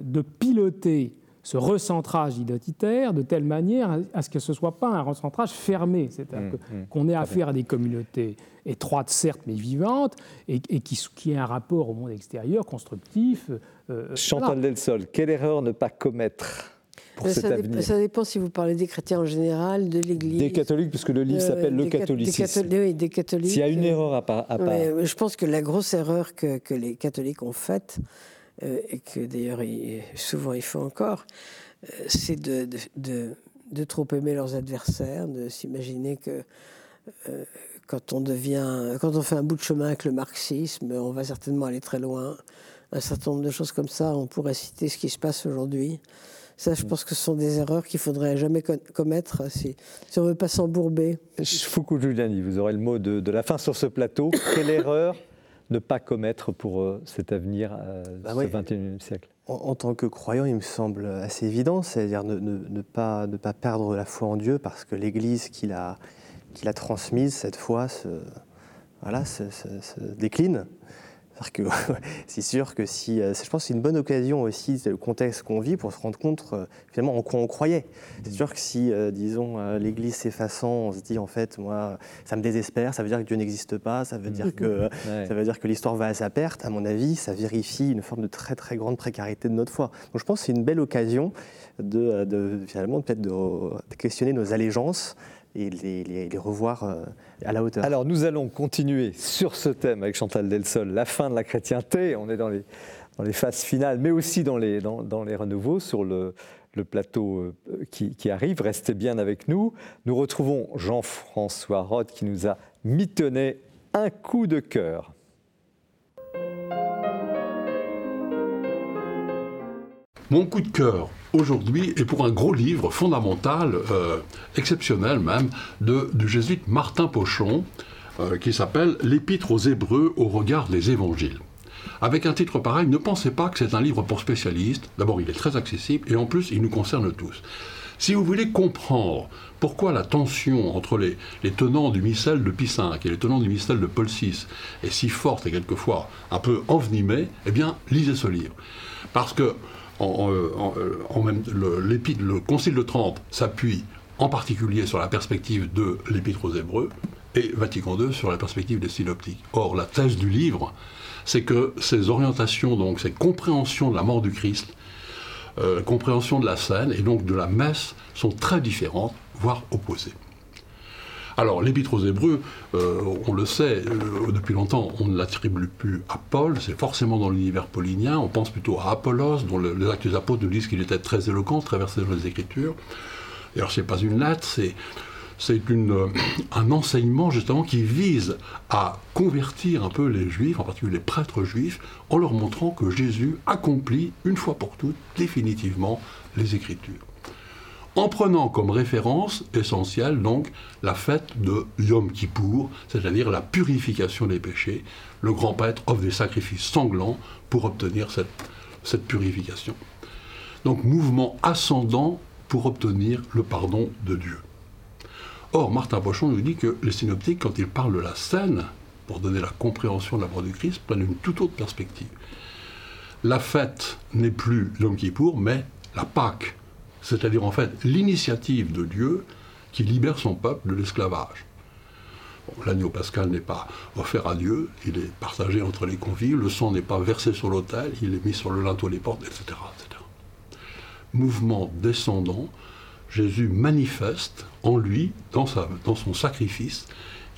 de piloter ce recentrage identitaire de telle manière à ce que ce ne soit pas un recentrage fermé, c'est-à-dire mmh, qu'on mmh, ait affaire à des communautés étroites, certes, mais vivantes, et, et qui, qui aient un rapport au monde extérieur constructif. Euh, Chantal voilà. Delsol, quelle erreur ne pas commettre pour cet ça, avenir dépend, ça dépend si vous parlez des chrétiens en général, de l'Église. Des catholiques, puisque le livre euh, s'appelle Le catholicisme. Des, catholiques, oui, des catholiques. S'il y a une erreur à part. À part. Ouais, je pense que la grosse erreur que, que les catholiques ont faite, euh, et que d'ailleurs souvent ils font encore, euh, c'est de, de, de, de, trop aimer leurs adversaires, de s'imaginer que euh, quand on devient, quand on fait un bout de chemin avec le marxisme, on va certainement aller très loin. Un certain nombre de choses comme ça, on pourrait citer ce qui se passe aujourd'hui. Ça, je pense que ce sont des erreurs qu'il faudrait jamais commettre si, si on ne veut pas s'embourber. Foucault Giuliani, vous aurez le mot de, de la fin sur ce plateau. Quelle erreur ne pas commettre pour euh, cet avenir euh, bah ce ouais. 21e siècle en, en, tant que croyant, il me semble assez évident, c'est-à-dire ne, ne, ne, pas, ne pas perdre la foi en Dieu parce que l'Église qu'il a, qu'il a transmise, cette foi, se, voilà, se, se, se décline. <laughs> C'est sûr que si, je pense que c'est une bonne occasion aussi, c'est le contexte qu'on vit, pour se rendre compte finalement en quoi on croyait. C'est sûr que si, euh, disons, l'Église s'effaçant, on se dit en fait, moi, ça me désespère, ça veut dire que Dieu n'existe pas, ça veut dire que, <laughs> ouais. ça veut dire que l'histoire va à sa perte. À mon avis, ça vérifie une forme de très très grande précarité de notre foi. Donc je pense que c'est une belle occasion de, de finalement peut-être de, de questionner nos allégeances et les, les, les, revoir à la hauteur. Alors nous allons continuer sur ce thème avec Chantal Delsol, la fin de la chrétienté. On est dans les, dans les phases finales, mais aussi dans les, dans, dans les renouveaux sur le, le plateau qui, qui, arrive. Restez bien avec nous. Nous retrouvons Jean-François Roth qui nous a mitonné un coup de cœur. Mon coup de cœur aujourd'hui est pour un gros livre fondamental, euh, exceptionnel même, de, du jésuite Martin Pochon, euh, qui s'appelle L'Épître aux Hébreux au regard des évangiles. Avec un titre pareil, ne pensez pas que c'est un livre pour spécialistes. D'abord, il est très accessible et en plus, il nous concerne tous. Si vous voulez comprendre pourquoi la tension entre les, tenants du missel de Pie V et les tenants du missel de Paul VI est si forte et quelquefois un peu envenimée, eh bien, lisez ce livre. Parce que en, euh, le Concile de Trente s'appuie en particulier sur la perspective de l'Épître aux Hébreux, et Vatican II sur la perspective des synoptiques. Or, la thèse du livre, c'est que ces orientations, donc ces compréhensions de la mort du Christ, euh, compréhension de la scène et donc de la messe sont très différentes, voire opposées. Alors, l'épître aux Hébreux, euh, on le sait, euh, depuis longtemps, on ne l'attribue plus à Paul, c'est forcément dans l'univers paulinien, on pense plutôt à Apollos, dont les actes des apôtres nous disent qu'il était très éloquent, très versé dans les Écritures. D'ailleurs, ce n'est pas une lettre, c'est c'est euh, un enseignement justement qui vise à convertir un peu les juifs, en particulier les prêtres juifs, en leur montrant que Jésus accomplit une fois pour toutes définitivement les Écritures. En prenant comme référence essentielle donc la fête de Yom Kippour, c'est-à-dire la purification des péchés. Le grand prêtre offre des sacrifices sanglants pour obtenir cette, purification. Donc mouvement ascendant pour obtenir le pardon de Dieu. Or, Martin Pochon nous dit que les synoptiques, quand ils parlent de la scène, pour donner la compréhension de la mort du Christ, prennent une toute autre perspective. La fête n'est plus Yom Kippour, mais la Pâque, c'est-à-dire en fait l'initiative de Dieu qui libère son peuple de l'esclavage. L'agneau pascal n'est pas offert à Dieu, il est partagé entre les convives, le sang n'est pas versé sur l'autel, il est mis sur le linteau des portes, etc., etc. Mouvement descendant Jésus manifeste en lui, dans, son sacrifice,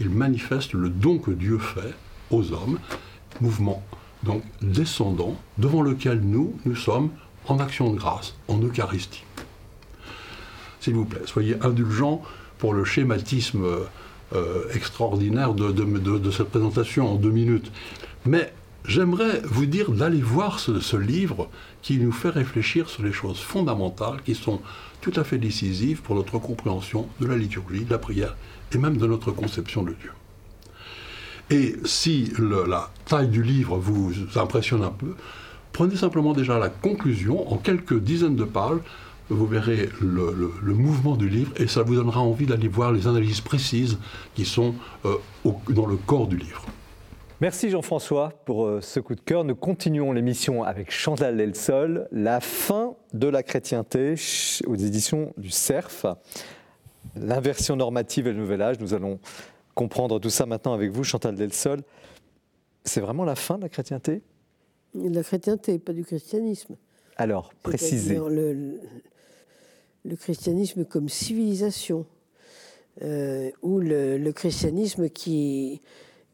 il manifeste le don que Dieu fait aux hommes, mouvement donc descendant, devant lequel nous, nous sommes en action de grâce, en Eucharistie. S'il vous plaît, soyez indulgents pour le schématisme euh, extraordinaire de, cette présentation en deux minutes. Mais j'aimerais vous dire d'aller voir ce, livre qui nous fait réfléchir sur les choses fondamentales qui sont tout à fait décisives pour notre compréhension de la liturgie, de la prière et même de notre conception de Dieu. Et si la taille du livre vous impressionne un peu, prenez simplement déjà la conclusion en quelques dizaines de pages. Vous verrez le, mouvement du livre et ça vous donnera envie d'aller voir les analyses précises qui sont euh, dans le corps du livre. Merci Jean-François pour euh, ce coup de cœur. Nous continuons l'émission avec Chantal Delsol, La fin de la chrétienté aux éditions du CERF. L'inversion normative et le nouvel âge. Nous allons comprendre tout ça maintenant avec vous, Chantal Delsol. C'est vraiment la fin de la chrétienté? De la chrétienté, pas du christianisme. Alors, précisez. Le, le, christianisme comme civilisation, euh, ou le christianisme qui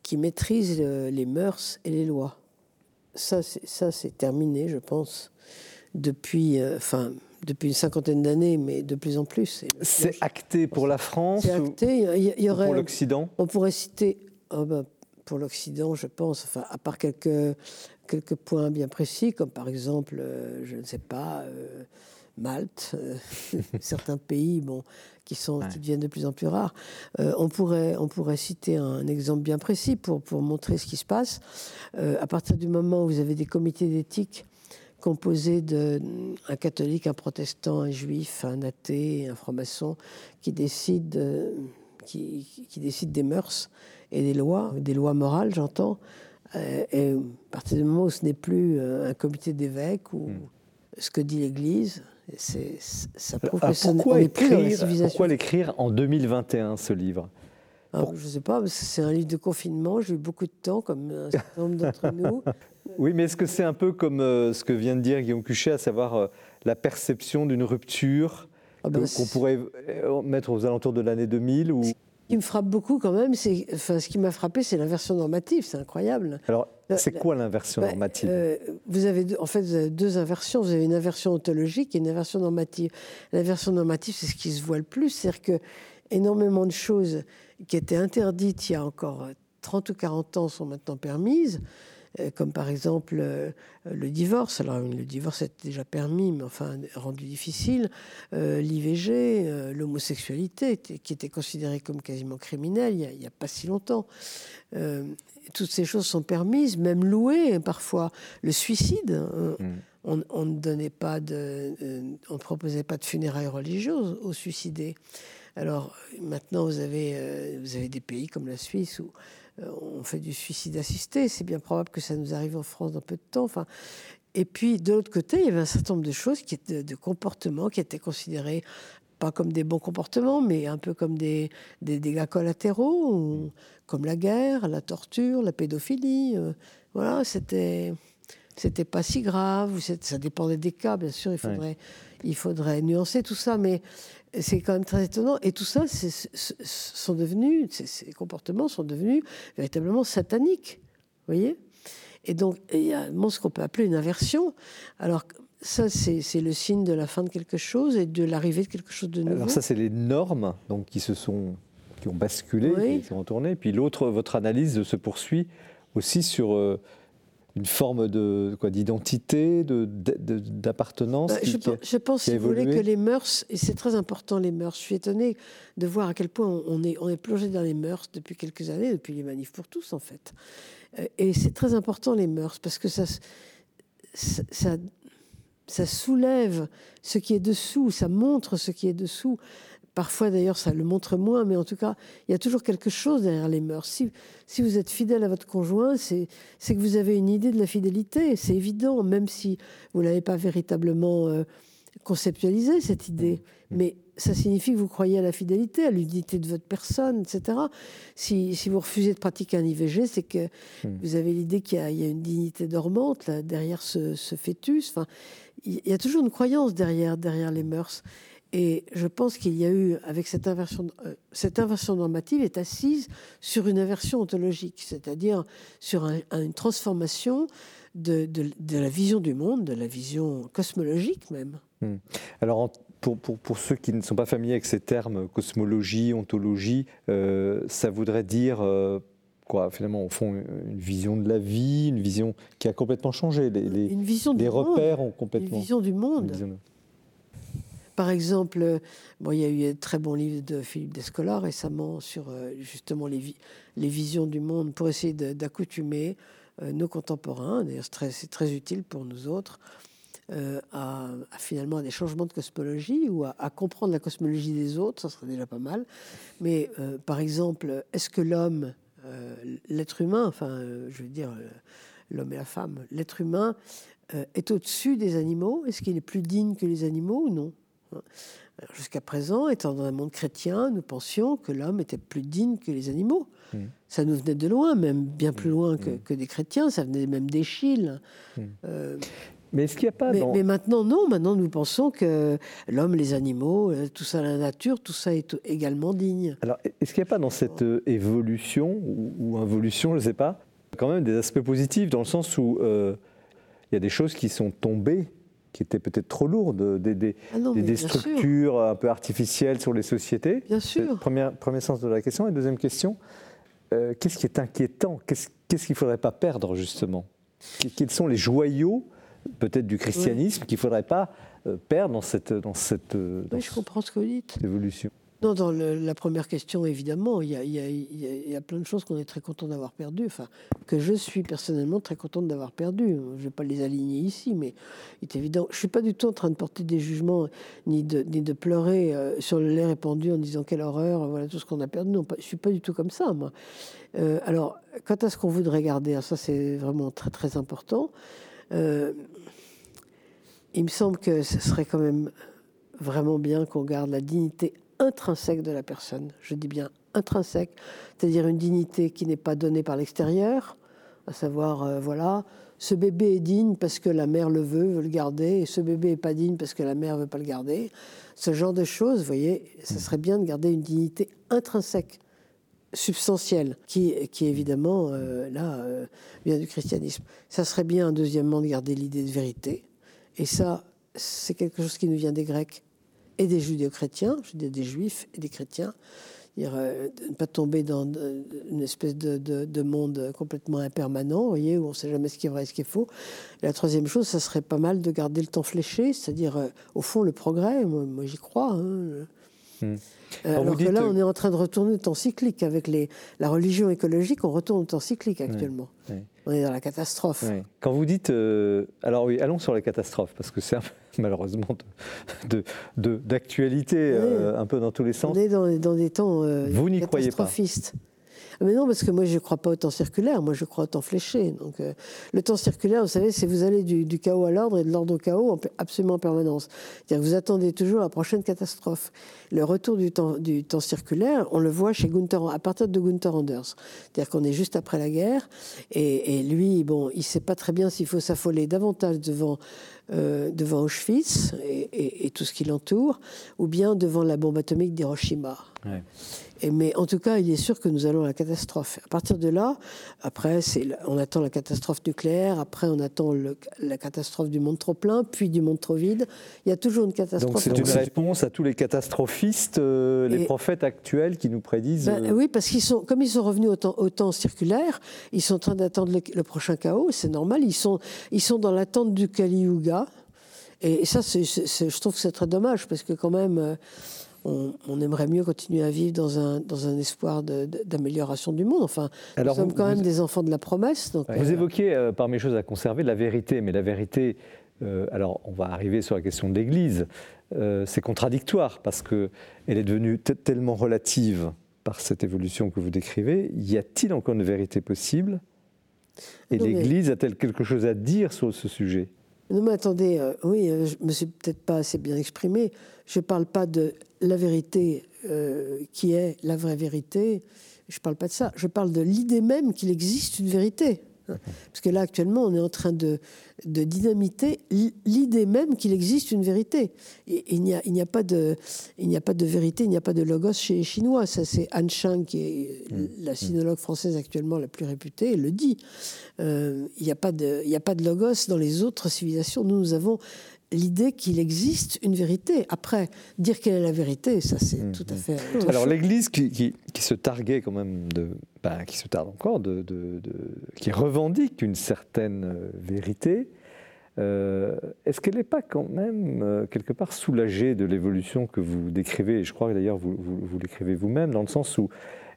qui maîtrise euh, les mœurs et les lois. Ça, c'est terminé, je pense, depuis, euh, enfin, depuis une cinquantaine d'années, mais de plus en plus. C'est acté pour la France C'est acté. Il y, aurait, pour l'Occident? On pourrait citer, oh ben, pour l'Occident, je pense, enfin, à part quelques, quelques points bien précis, comme par exemple, euh, je ne sais pas, Malte, <laughs> certains pays, bon, qui, sont, qui deviennent de plus en plus rares. Euh, on, pourrait, on pourrait citer un exemple bien précis pour, pour montrer ce qui se passe. Euh, à partir du moment où vous avez des comités d'éthique composés d'un catholique, un protestant, un juif, un athée, un franc-maçon, qui décident, qui, qui décident des mœurs et des lois, des lois morales, j'entends. Euh, et à partir du moment où ce n'est plus un comité d'évêques ou hmm. ce que dit l'Église, c'est, ça prouve pourquoi, écrire, pourquoi l'écrire en 2021, ce livre? Ah, Je ne sais pas, c'est un livre de confinement, j'ai eu beaucoup de temps, comme un certain nombre d'entre <laughs> nous. Oui, mais est-ce que c'est un peu comme euh, ce que vient de dire Guillaume Cuchet, à savoir euh, la perception d'une rupture ah, ben, qu'on pourrait euh, mettre aux alentours de l'année 2000 ou... Ce qui me frappe beaucoup quand même, c'est, enfin, ce qui m'a frappé, c'est l'inversion normative, c'est incroyable. Alors, c'est quoi l'inversion bah, normative? euh, Vous avez en fait deux inversions. Vous avez une inversion ontologique et une inversion normative. L'inversion normative, c'est ce qui se voit le plus, c'est-à-dire que énormément de choses qui étaient interdites il y a encore 30 ou 40 ans sont maintenant permises. Euh, comme par exemple euh, le divorce. Alors le divorce est déjà permis, mais enfin rendu difficile. L'IVG, l'homosexualité, qui était considérée comme quasiment criminelle il n'y a, pas si longtemps. toutes ces choses sont permises, même louées parfois. Le suicide. Hein, mm. On, ne donnait pas de, on ne proposait pas de funérailles religieuses aux suicidés. Alors maintenant, vous avez, vous avez des pays comme la Suisse où euh, on fait du suicide assisté. C'est bien probable que ça nous arrive en France dans peu de temps. Enfin, et puis, de l'autre côté, il y avait un certain nombre de choses, qui étaient, de comportements qui étaient considérés pas comme des bons comportements, mais un peu comme des, dégâts collatéraux, comme la guerre, la torture, la pédophilie. Euh, voilà, c'était c'était pas si grave. Ça dépendait des cas, bien sûr. Il faudrait, il faudrait nuancer tout ça, mais c'est quand même très étonnant. Et tout ça, sont devenus, ces, comportements sont devenus véritablement sataniques. Vous voyez? Et donc, il y a ce qu'on peut appeler une inversion. Alors, ça, c'est le signe de la fin de quelque chose et de l'arrivée de quelque chose de nouveau. Alors, ça, c'est les normes donc, qui se sont qui ont basculé, qui sont retournées. Puis l'autre, votre analyse se poursuit aussi sur. Euh, une forme de quoi d'identité, de, d'appartenance. Bah, je, pense, si vous voulez, que les mœurs, et c'est très important les mœurs. Je suis étonnée de voir à quel point on est, on est plongé dans les mœurs depuis quelques années, depuis les manifs pour tous en fait. Euh, et c'est très important les mœurs parce que ça, ça, ça soulève ce qui est dessous, ça montre ce qui est dessous. Parfois, d'ailleurs, ça le montre moins, mais en tout cas, il y a toujours quelque chose derrière les mœurs. Si, si vous êtes fidèle à votre conjoint, c'est que vous avez une idée de la fidélité. C'est évident, même si vous ne l'avez pas véritablement euh, conceptualisé, cette idée. Mmh. Mais ça signifie que vous croyez à la fidélité, à l'unité de votre personne, etc. Si, si, vous refusez de pratiquer un IVG, c'est que mmh. vous avez l'idée qu'il y, y, a une dignité dormante là, derrière ce, ce fœtus. Enfin, il y a toujours une croyance derrière, derrière les mœurs. Et je pense qu'il y a eu, avec cette inversion, euh, cette inversion normative est assise sur une inversion ontologique, c'est-à-dire sur une transformation de, de, la vision du monde, de la vision cosmologique même. Hmm. Alors, pour, pour, pour, ceux qui ne sont pas familiers avec ces termes, cosmologie, ontologie, euh, ça voudrait dire... Euh, quoi, finalement, au fond, une vision de la vie, une vision qui a complètement changé. Les, les, une vision les repères ont complètement. Une vision du monde. Par exemple, bon, il y a eu un très bon livre de Philippe Descola récemment sur euh, justement les, visions du monde pour essayer d'accoutumer euh, nos contemporains, d'ailleurs c'est très, utile pour nous autres, euh, à, finalement à des changements de cosmologie ou à, comprendre la cosmologie des autres, ça serait déjà pas mal. Mais par exemple, est-ce que l'homme, l'être humain, enfin je veux dire l'homme et la femme, l'être humain est au-dessus des animaux? Est-ce qu'il est plus digne que les animaux ou non? Jusqu'à présent, étant dans un monde chrétien, nous pensions que l'homme était plus digne que les animaux. Hmm. Ça nous venait de loin, même bien plus hmm. loin hmm. que, des chrétiens, ça venait même des Euh, mais est-ce qu'il n'y a pas. Mais, maintenant, non, maintenant nous pensons que l'homme, les animaux, euh, tout ça, la nature, tout ça est également digne. Alors, est-ce qu'il n'y a pas dans cette euh, évolution, ou, ou involution, je ne sais pas, quand même des aspects positifs, dans le sens où euh, il y a des choses qui sont tombées qui étaient peut-être trop lourdes, des, des, ah structures un peu artificielles sur les sociétés Bien sûr. Premier, premier sens de la question. Et deuxième question, euh, qu'est-ce qui est inquiétant? Qu'est-ce qu'il ne faudrait pas perdre, justement? Quels sont les joyaux, peut-être du christianisme, qu'il ne faudrait pas euh, perdre dans cette, dans cette, oui, je comprends ce que vous dites. évolution? Non, dans la première question, évidemment, il y a, plein de choses qu'on est très content d'avoir perdues, enfin, que je suis personnellement très contente d'avoir perdues. Je ne vais pas les aligner ici, mais il est évident. Je ne suis pas du tout en train de porter des jugements ni de, pleurer euh, sur le lait répandu en disant quelle horreur, voilà tout ce qu'on a perdu. Je ne suis pas du tout comme ça, moi. Euh, alors, quant à ce qu'on voudrait garder, ça c'est vraiment très très important. Euh, il me semble que ce serait quand même vraiment bien qu'on garde la dignité intrinsèque de la personne. Je dis bien intrinsèque, c'est-à-dire une dignité qui n'est pas donnée par l'extérieur, à savoir, euh, voilà, ce bébé est digne parce que la mère le veut, veut le garder, et ce bébé n'est pas digne parce que la mère ne veut pas le garder. Ce genre de choses, vous voyez, ce serait bien de garder une dignité intrinsèque, substantielle, qui, qui évidemment, euh, là, euh, vient du christianisme. Ça serait bien, deuxièmement, de garder l'idée de vérité. Et ça, c'est quelque chose qui nous vient des Grecs et des judéo-chrétiens, je dis des juifs et des chrétiens, euh, de ne pas tomber dans une espèce de, monde complètement impermanent, voyez, où on ne sait jamais ce qui est vrai et ce qui est faux. la troisième chose, ça serait pas mal de garder le temps fléché, c'est-à-dire, euh, au fond, le progrès. Moi, j'y crois. Hein. Hmm. Euh, alors que là, on est en train de retourner au temps cyclique. Avec les, la religion écologique, on retourne au temps cyclique actuellement. On est dans la catastrophe. Quand vous dites. alors oui, allons sur la catastrophe, parce que c'est <laughs> malheureusement d'actualité de, de, un peu dans tous les sens. On est dans, dans des temps vous n'y croyez pas mais non, parce que moi, je ne crois pas au temps circulaire, moi, je crois au temps fléché. Donc, euh, le temps circulaire, vous savez, c'est vous allez du, chaos à l'ordre et de l'ordre au chaos en, absolument en permanence. C'est-à-dire que vous attendez toujours la prochaine catastrophe. Le retour du temps, circulaire, on le voit chez Gunther, à partir de Gunther Anders. C'est-à-dire qu'on est juste après la guerre, et, lui, bon, il ne sait pas très bien s'il faut s'affoler davantage devant euh, devant Auschwitz et, tout ce qui l'entoure, ou bien devant la bombe atomique d'Hiroshima. mais en tout cas, il est sûr que nous allons à la catastrophe. À partir de là, après, on attend la catastrophe nucléaire, après on attend la catastrophe du monde trop plein, puis du monde trop vide. Il y a toujours une catastrophe. Donc c'est une réponse à tous les catastrophistes, euh, les prophètes actuels qui nous prédisent. Ben, euh, oui, parce qu'ils sont, comme ils sont revenus au temps, au temps circulaire, ils sont en train d'attendre le, prochain chaos. C'est normal. Ils sont, ils sont dans l'attente du Kali Yuga et ça, je trouve que c'est très dommage parce que quand même, euh, on, aimerait mieux continuer à vivre dans un, dans un espoir d'amélioration du monde. Enfin, nous sommes quand même des enfants de la promesse. Donc, vous euh, évoquiez euh, parmi les choses à conserver la vérité, mais la vérité, alors on va arriver sur la question de l'Église, c'est contradictoire parce qu'elle est devenue tellement relative par cette évolution que vous décrivez. Y a-t-il encore une vérité possible? Et l'Église a-t-elle quelque chose à dire sur ce sujet? Non, mais attendez, euh, oui, euh, je me suis peut-être pas assez bien exprimé. Je ne parle pas de la vérité euh, qui est la vraie vérité. Je ne parle pas de ça. Je parle de l'idée même qu'il existe une vérité. Parce que là, actuellement, on est en train de, de dynamiter l'idée même qu'il existe une vérité. Et, il n'y a, a, pas de, il n'y a pas de vérité, il n'y a pas de logos chez les Chinois. Ça, c'est Han Shang, qui est mm. la sinologue française actuellement la plus réputée, elle le dit. Euh, il n'y a, pas de, il a pas de logos dans les autres civilisations. Nous, nous avons l'idée qu'il existe une vérité. Après, dire quelle est la vérité, ça c'est mmh, tout à fait. Alors l'Église qui, qui, se targuait quand même de, ben, qui se tarde encore de, de, qui revendique une certaine euh, vérité. Euh, est-ce qu'elle n'est pas quand même euh, quelque part soulagée de l'évolution que vous décrivez? Et je crois que d'ailleurs vous, vous, l'écrivez vous-même, dans le sens où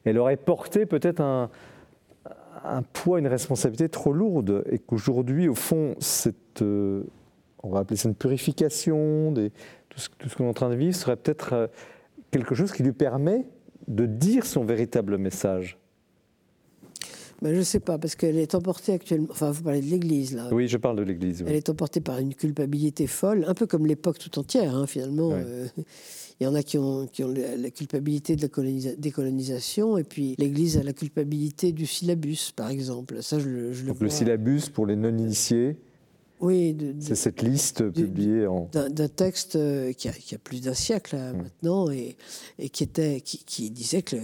elle aurait porté peut-être un, un poids, une responsabilité trop lourde, et qu'aujourd'hui, au fond, cette on va appeler ça une purification, des, tout ce, qu'on est en train de vivre, serait peut-être euh, quelque chose qui lui permet de dire son véritable message ben, Je ne sais pas, parce qu'elle est emportée actuellement. Enfin, vous parlez de l'Église, là. Oui, je parle de l'Église. Elle est emportée par une culpabilité folle, un peu comme l'époque tout entière, hein, finalement. Euh, il y en a qui ont, qui ont la culpabilité de la décolonisation, et puis l'Église a la culpabilité du syllabus, par exemple. Ça, je, je Donc le syllabus pour les non-initiés oui, c'est cette liste publiée en d'un texte euh, qui a, qui a plus d'un siècle hein, hum. maintenant et, et, qui était qui, qui disait que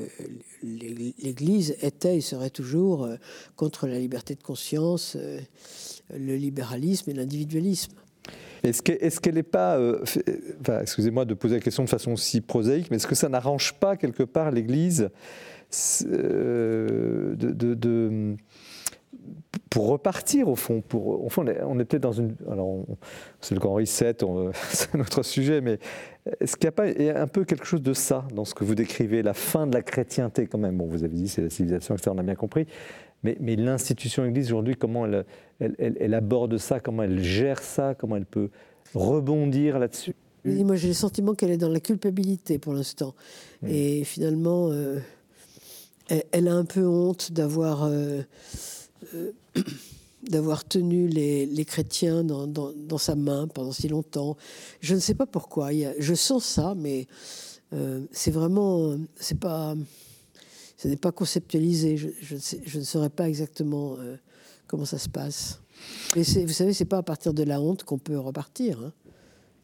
l'Église était et serait toujours euh, contre la liberté de conscience, euh, le libéralisme et l'individualisme. Est-ce qu'elle n'est pas, enfin, excusez-moi de poser la question de façon si prosaïque, mais est-ce que ça n'arrange pas quelque part l'Église de, de pour repartir au fond. Pour, au fond, on est peut-être dans une. Alors, c'est le grand reset, <laughs> c'est notre sujet, mais est-ce qu'il n'y a pas un peu quelque chose de ça dans ce que vous décrivez, la fin de la chrétienté quand même? Bon, vous avez dit c'est la civilisation, etc., on a bien compris. Mais, mais l'institution Église aujourd'hui, comment elle, elle, aborde ça, comment elle gère ça, comment elle peut rebondir là-dessus? Moi, j'ai le sentiment qu'elle est dans la culpabilité pour l'instant. Et finalement, euh, elle, a un peu honte d'avoir. Euh, d'avoir tenu les, chrétiens dans, sa main pendant si longtemps. Je ne sais pas pourquoi. je sens ça, mais euh, c'est vraiment, c'est pas, ce n'est pas conceptualisé. Je, ne saurais pas exactement euh, comment ça se passe. Mais vous savez, c'est pas à partir de la honte qu'on peut repartir. Hein.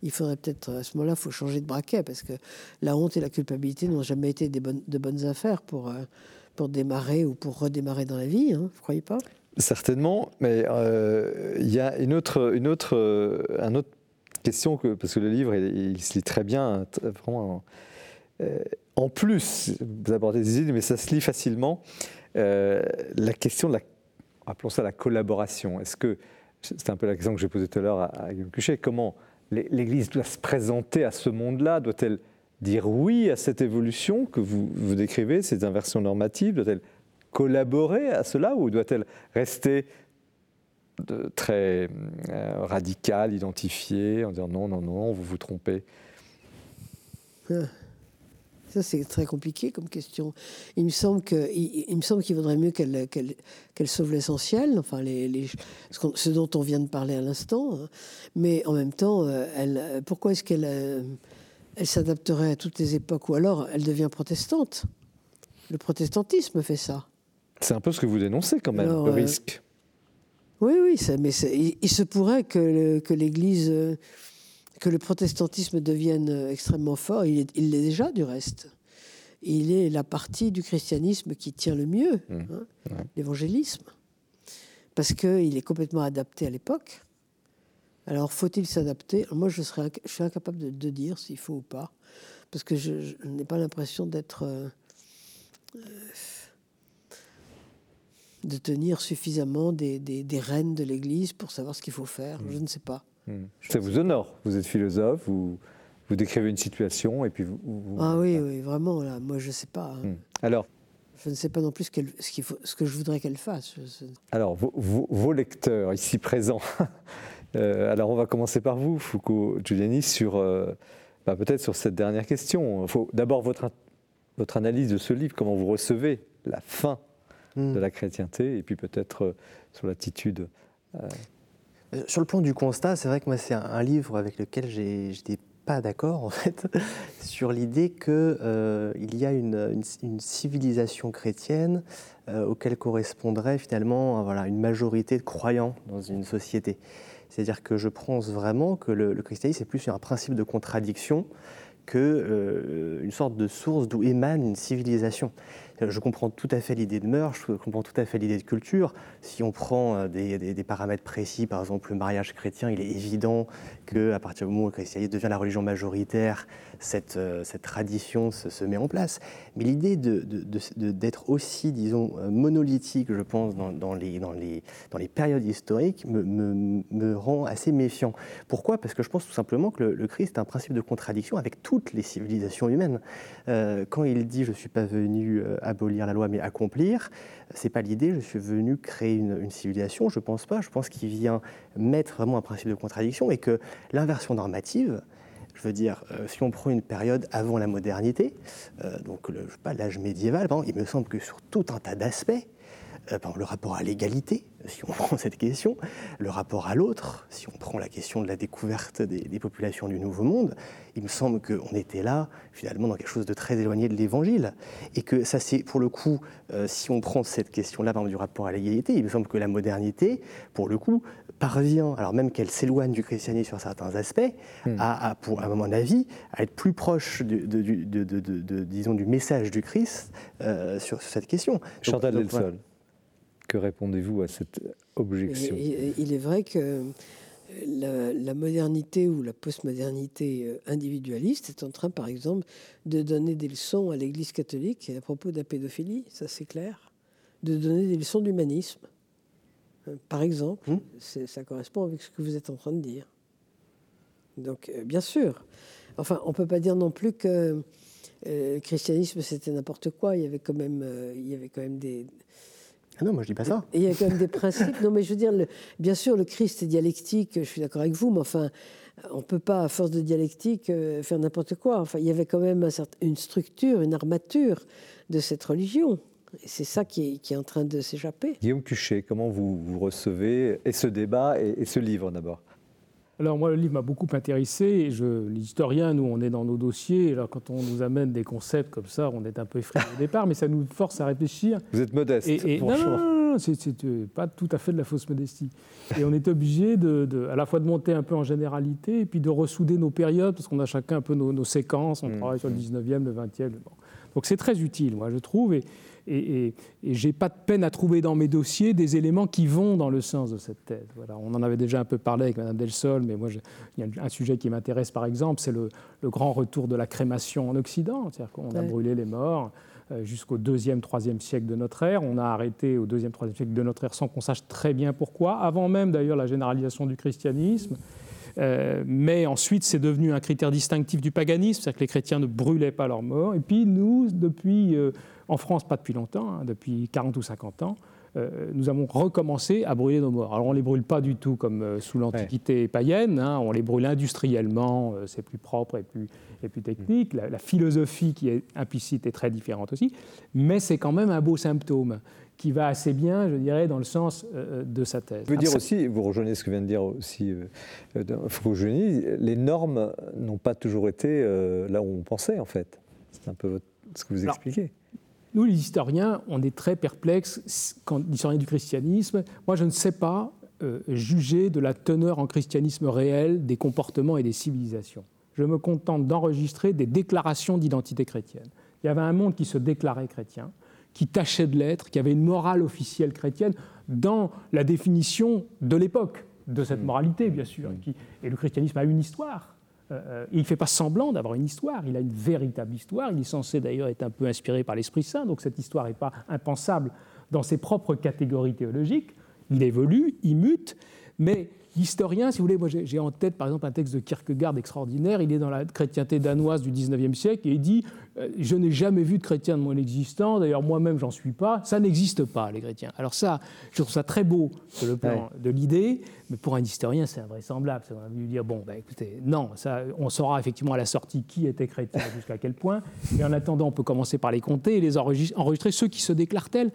Il faudrait peut-être à ce moment-là, faut changer de braquet parce que la honte et la culpabilité n'ont jamais été des bonnes, de bonnes affaires pour pour démarrer ou pour redémarrer dans la vie. Hein, vous croyez pas? Certainement, mais euh, il y a une autre, une autre, euh, un autre question, que, parce que le livre, il, se lit très bien, vraiment, euh, en plus, vous abordez des idées, mais ça se lit facilement, la question de la, appelons ça la collaboration. Est-ce que, c'est un peu la question que j'ai posée tout à l'heure à, Guillaume Cuchet, comment l'Église doit se présenter à ce monde-là? Doit-elle dire oui à cette évolution que vous, décrivez, ces inversions normatives Doit-elle collaborer à cela ou doit-elle rester très euh, radicale, identifiée, en disant non, non, non, vous vous trompez? Ah. Ça, c'est très compliqué comme question. Il me semble qu'il vaudrait mieux qu'elle sauve l'essentiel, enfin, ce, dont on vient de parler à l'instant. Hein. Mais en même temps, euh, pourquoi est-ce qu'elle euh, elle s'adapterait à toutes les époques Ou alors, elle devient protestante. Le protestantisme fait ça. C'est un peu ce que vous dénoncez quand même, le euh, risque. Oui, oui, ça, mais il, se pourrait que, que l'Église, euh, que le protestantisme devienne euh, extrêmement fort. Il l'est déjà, du reste. Il est la partie du christianisme qui tient le mieux, mmh. hein, l'évangélisme, parce qu'il est complètement adapté à l'époque. Alors, faut-il s'adapter? Moi, je, serais, je suis incapable de, dire s'il faut ou pas, parce que je, n'ai pas l'impression d'être de tenir suffisamment des, des, rênes de l'Église pour savoir ce qu'il faut faire. Je ne sais pas. Hmm. Ça vous honore? Vous êtes philosophe, vous, vous décrivez une situation et puis vous. ah oui, oui, vraiment. Là, moi, je ne sais pas. Hein. Hmm. Alors. Je ne sais pas non plus ce, ce, qu'il faut, ce que je voudrais qu'elle fasse. Alors, vos, vos, lecteurs ici présents. Euh, alors, on va commencer par vous, Foucault Giuliani, sur euh, bah, peut-être sur cette dernière question. D'abord, votre, votre analyse de ce livre, comment vous recevez la fin de hmm. la chrétienté, et puis peut-être euh, sur l'attitude. Sur le plan du constat, c'est vrai que moi, c'est un, livre avec lequel j'étais pas d'accord, <laughs> en fait, sur l'idée qu'il il y a une, civilisation chrétienne auquel correspondrait finalement voilà, une majorité de croyants dans une société. C'est-à-dire que je pense vraiment que le, christianisme est plus un principe de contradiction qu'une une sorte de source d'où émane une civilisation. Je comprends tout à fait l'idée de mœurs, je comprends tout à fait l'idée de culture. Si on prend euh, des, paramètres précis, par exemple le mariage chrétien, il est évident qu'à partir du moment où le christianisme devient la religion majoritaire, cette, euh, cette tradition se, met en place. Mais l'idée d'être aussi, disons, euh, monolithique, je pense, dans, les, périodes historiques, me, rend assez méfiant. Pourquoi? Parce que je pense tout simplement que le, Christ est un principe de contradiction avec toutes les civilisations humaines. quand il dit « je ne suis pas venu abolir la loi, mais accomplir. C'est pas l'idée. Je suis venu créer une, civilisation. Je pense pas. Je pense qu'il vient mettre vraiment un principe de contradiction et que l'inversion normative. Je veux dire, euh, si on prend une période avant la modernité, euh, donc le, l'âge médiéval, il me semble que sur tout un tas d'aspects, euh, le rapport à l'égalité, si on <laughs> prend cette question, le rapport à l'autre, si on prend la question de la découverte des, populations du Nouveau Monde, il me semble qu'on était là, finalement, dans quelque chose de très éloigné de l'Évangile. Et que ça, c'est, pour le coup, si on prend cette question-là, du rapport à l'égalité, il me semble que la modernité, pour le coup, parvient, alors même qu'elle s'éloigne du christianisme sur certains aspects, hmm. à, pour, à mon avis, à être plus proche de, disons, du message du Christ euh, sur, cette question. Chantal Delsol. Que répondez-vous à cette objection il, est vrai que la, modernité ou la postmodernité euh, individualiste est en train, par exemple, de donner des leçons à l'Église catholique à propos de la pédophilie, ça c'est clair, de donner des leçons d'humanisme. Euh, par exemple, mmh. ça correspond avec ce que vous êtes en train de dire. Donc, euh, bien sûr. Enfin, on ne peut pas dire non plus que le christianisme c'était n'importe quoi. Il y avait quand même, il y avait quand même des, ah non, moi je dis pas ça. il y a quand même des principes. Non, mais je veux dire, bien sûr, le Christ est dialectique, je suis d'accord avec vous, mais enfin, on ne peut pas, à force de dialectique, euh, faire n'importe quoi. Enfin, il y avait quand même une structure, une armature de cette religion. Et c'est ça qui est, en train de s'échapper. Guillaume Cuchet, comment vous, recevez et ce débat et ce livre d'abord? Alors moi, le livre m'a beaucoup intéressé. je, l'historien, nous, on est dans nos dossiers. Alors quand on nous amène des concepts comme ça, on est un peu effrayé au départ, mais ça nous force à réfléchir. Vous êtes modeste. Et, non, non, non, c'est, euh, pas tout à fait de la fausse modestie. Et on est obligé de, à la fois de monter un peu en généralité et puis de ressouder nos périodes, parce qu'on a chacun un peu nos, séquences. On mmh, travaille sur le 19e, mmh. le 20e. Donc c'est très utile, moi, je trouve. Et, et, et, j'ai pas de peine à trouver dans mes dossiers des éléments qui vont dans le sens de cette thèse. Voilà. On en avait déjà un peu parlé avec Mme Delsol, mais moi, il y a un sujet qui m'intéresse par exemple, c'est le, grand retour de la crémation en Occident. C'est-à-dire qu'on a brûlé les morts euh, jusqu'au 2e, 3e siècle de notre ère. On a arrêté au 2e, 3e siècle de notre ère sans qu'on sache très bien pourquoi, avant même d'ailleurs la généralisation du christianisme. Euh, mais ensuite, c'est devenu un critère distinctif du paganisme, c'est-à-dire que les chrétiens ne brûlaient pas leurs morts. Et puis nous, depuis, euh, en France, pas depuis longtemps, hein, depuis 40 ou 50 ans, euh, nous avons recommencé à brûler nos morts. Alors on ne les brûle pas du tout comme sous l'Antiquité païenne, hein, on les brûle industriellement, c'est plus propre et plus, et plus technique. La, la, philosophie qui est implicite est très différente aussi, mais c'est quand même un beau symptôme qui va assez bien, je dirais, dans le sens euh, de sa thèse. Vous dire aussi, vous rejoignez ce que vient de dire aussi euh, euh les normes n'ont pas toujours été euh, là où on pensait, en fait. C'est un peu ce que vous expliquez. Nous, les historiens, on est très perplexes quand l'historien du christianisme. Moi, je ne sais pas juger de la teneur en christianisme réel des comportements et des civilisations. Je me contente d'enregistrer des déclarations d'identité chrétienne. Il y avait un monde qui se déclarait chrétien qui tâchait de l'être, qui avait une morale officielle chrétienne dans la définition de l'époque de cette mm. moralité, bien sûr. Mm. et le christianisme a une histoire. Euh, euh, il ne fait pas semblant d'avoir une histoire, il a une véritable histoire. Il est censé d'ailleurs être un peu inspiré par l'Esprit Saint, donc cette histoire n'est pas impensable dans ses propres catégories théologiques. Il évolue, il mute, mais l'historien, si vous voulez, moi j'ai en tête par exemple un texte de Kierkegaard extraordinaire, il est dans la chrétienté danoise du 19e siècle et il dit euh, Je n'ai jamais vu de chrétien de mon existence, d'ailleurs moi-même j'en suis pas, ça n'existe pas les chrétiens. Alors ça, je trouve ça très beau sur le plan de l'idée, mais pour un historien c'est invraisemblable. Ça va lui dire Bon, ben, écoutez, non, ça, on saura effectivement à la sortie qui était chrétien <laughs> jusqu'à quel point, mais en attendant on peut commencer par les compter et les enregistrer, ceux qui se déclarent tels.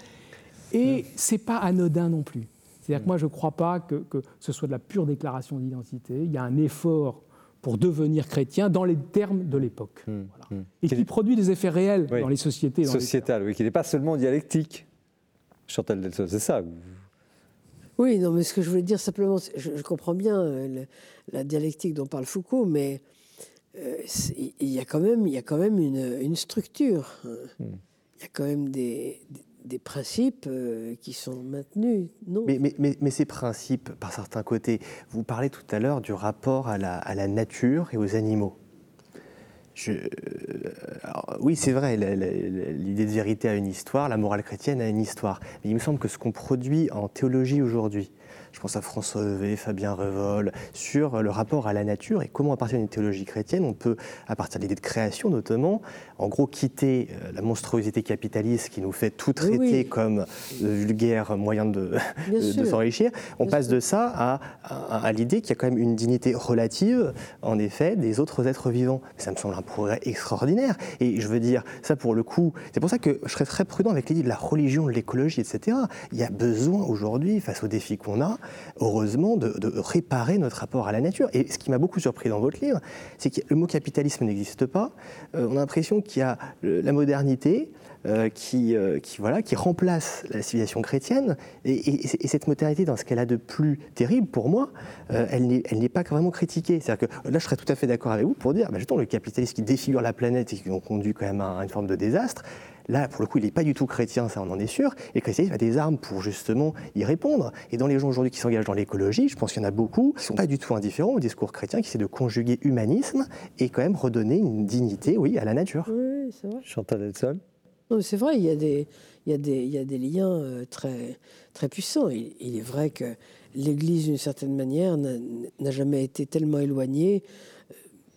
Et c'est pas anodin non plus. C'est-à-dire que moi, je ne crois pas que, ce soit de la pure déclaration d'identité. Il y a un effort pour devenir chrétien dans les termes de l'époque. Hum, hum. Et qui produit des effets réels dans les sociétés. Sociétal, oui, qui n'est pas seulement dialectique. Chantal Delso, c'est ça Oui, non, mais ce que je voulais dire simplement, je, comprends bien euh, la dialectique dont parle Foucault, mais euh, il y a quand même, il y a quand même une, structure. Hein. Hum. Il y a quand même des, des principes euh, qui sont maintenus, non mais, ces principes, par certains côtés, vous parlez tout à l'heure du rapport à la, nature et aux animaux. Euh, oui, c'est vrai, l'idée de vérité a une histoire, la morale chrétienne a une histoire. Mais il me semble que ce qu'on produit en théologie aujourd'hui, je pense à François Heuvet, Fabien Revol, sur le rapport à la nature et comment, à partir d'une théologie chrétienne, on peut, à partir de l'idée de création notamment, en gros quitter euh, la monstruosité capitaliste qui nous fait tout traiter comme vulgaire moyen de, de, s'enrichir. On passe de ça à, à, l'idée qu'il y a quand même une dignité relative, en effet, des autres êtres vivants. Ça me semble un progrès extraordinaire. Et je veux dire, ça pour le coup, c'est pour ça que je serais très prudent avec l'idée de la religion, de l'écologie, etc. Il y a besoin aujourd'hui, face aux défis qu'on a, heureusement, de, réparer notre rapport à la nature. Et ce qui m'a beaucoup surpris dans votre livre, c'est que le mot capitalisme n'existe pas. Euh, on a l'impression qu'il y a la modernité, euh, qui, euh, qui, voilà, qui remplace la civilisation chrétienne. Et, cette modernité, dans ce qu'elle a de plus terrible pour moi, elle n'est pas vraiment critiquée. C'est-à-dire que là, je serais tout à fait d'accord avec vous pour dire, bah, le capitalisme qui défigure la planète et qui conduit quand même à une forme de désastre, Là, pour le coup, il n'est pas du tout chrétien, ça on en est sûr. Et le christianisme a des armes pour justement y répondre. Et dans les gens aujourd'hui qui s'engagent dans l'écologie, je pense qu'il y en a beaucoup qui ne sont pas du tout indifférents au discours chrétien, qui essaient de conjuguer humanisme et quand même redonner une dignité, oui, à la nature. Oui, c'est vrai. Chantal Edson c'est vrai, il y a des, il y a des, il y a des liens euh, très, très puissants. Il, est vrai que l'Église, d'une certaine manière, n'a jamais été tellement éloignée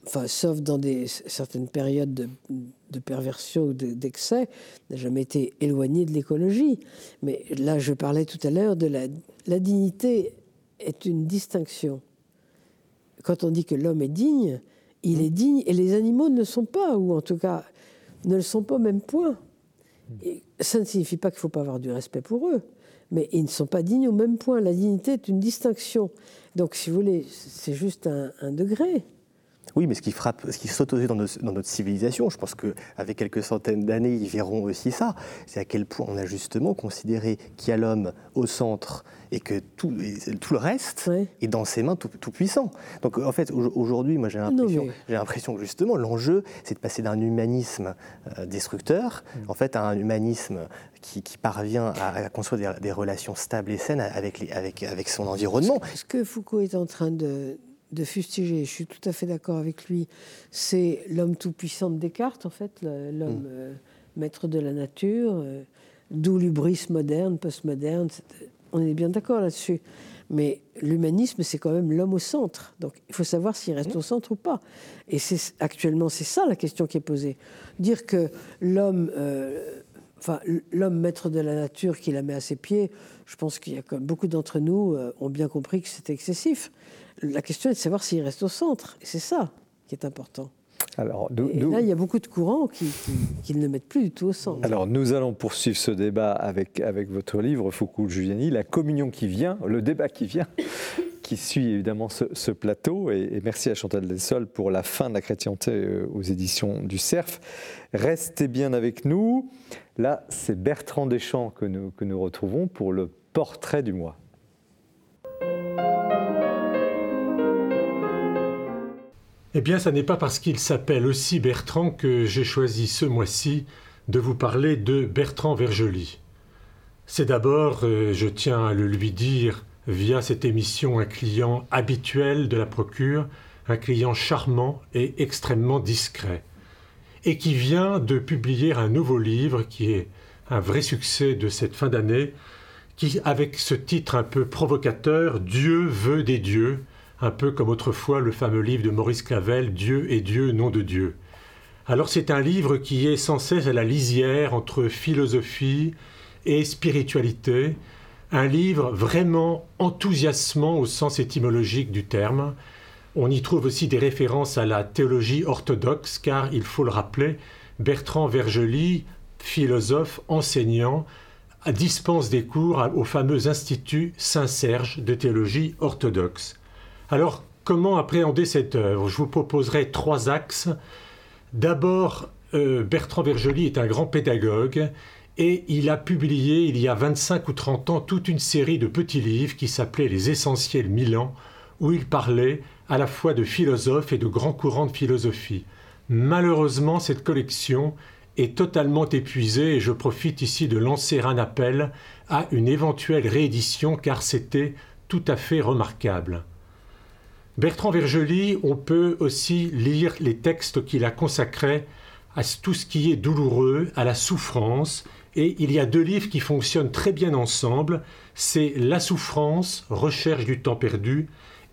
enfin, sauf dans des, certaines périodes de, perversion ou d'excès, n'a jamais été éloigné de l'écologie. Mais là, je parlais tout à l'heure de la, la dignité est une distinction. Quand on dit que l'homme est digne, il est digne et les animaux ne le sont pas, ou en tout cas ne le sont pas au même point. Et ça ne signifie pas qu'il ne faut pas avoir du respect pour eux, mais ils ne sont pas dignes au même point. La dignité est une distinction. Donc, si vous voulez, c'est juste un degré. Oui, mais ce qui frappe, ce qui saute aux yeux dans, notre civilisation, je pense qu'avec quelques centaines d'années, ils verront aussi ça. C'est à quel point on a justement considéré qu'il y a l'homme au centre et que tout, tout le reste est dans ses mains tout, tout puissant. Donc en fait, aujourd'hui, moi j'ai l'impression, j'ai l'impression que justement l'enjeu, c'est de passer d'un humanisme euh, destructeur, mm. en fait, à un humanisme qui, parvient à, construire des, relations stables et saines avec, les, avec, avec son environnement. Ce que Foucault est en train de, de fustiger, je suis tout à fait d'accord avec lui, c'est l'homme tout-puissant de Descartes, en fait, l'homme mm. euh, maître de la nature, euh, d'où l'ubris moderne, postmoderne, on est bien d'accord là-dessus. Mais l'humanisme, c'est quand même l'homme au centre. Donc il faut savoir s'il reste au centre ou pas. Et c'est actuellement, c'est ça la question qui est posée. Dire que l'homme, euh, enfin l'homme maître de la nature qui la met à ses pieds, je pense qu'il y a beaucoup d'entre nous euh, ont bien compris que c'était excessif. La question est de savoir s'il reste au centre. Et c'est ça qui est important. Alors, là, il y a beaucoup de courants qui, ne mettent plus du tout au centre. Alors, nous allons poursuivre ce débat avec, avec votre livre, Foucault-Giuliani, La communion qui vient, le débat qui vient, qui suit évidemment ce, plateau. Et, merci à Chantal Dessol pour la fin de la chrétienté euh, aux éditions du CERF. Restez bien avec nous. Là, c'est Bertrand Deschamps que nous, que nous retrouvons pour le portrait du mois. Eh bien, ce n'est pas parce qu'il s'appelle aussi Bertrand que j'ai choisi ce mois-ci de vous parler de Bertrand Vergely. C'est d'abord, euh, je tiens à le lui dire, via cette émission, un client habituel de la Procure, un client charmant et extrêmement discret, et qui vient de publier un nouveau livre qui est un vrai succès de cette fin d'année, qui, avec ce titre un peu provocateur, Dieu veut des dieux, un peu comme autrefois le fameux livre de Maurice Clavel, Dieu et Dieu, nom de Dieu. Alors c'est un livre qui est sans cesse à la lisière entre philosophie et spiritualité, un livre vraiment enthousiasmant au sens étymologique du terme. On y trouve aussi des références à la théologie orthodoxe, car il faut le rappeler, Bertrand Vergely, philosophe, enseignant, dispense des cours au fameux Institut Saint-Serge de théologie orthodoxe. Alors, comment appréhender cette œuvre Je vous proposerai trois axes. D'abord, euh, Bertrand Vergely est un grand pédagogue et il a publié il y a 25 ou 30 ans toute une série de petits livres qui s'appelaient Les Essentiels Milan, où il parlait à la fois de philosophes et de grands courants de philosophie. Malheureusement, cette collection est totalement épuisée et je profite ici de lancer un appel à une éventuelle réédition car c'était tout à fait remarquable. Bertrand Vergely, on peut aussi lire les textes qu'il a consacrés à tout ce qui est douloureux, à la souffrance, et il y a deux livres qui fonctionnent très bien ensemble, c'est La souffrance, recherche du temps perdu,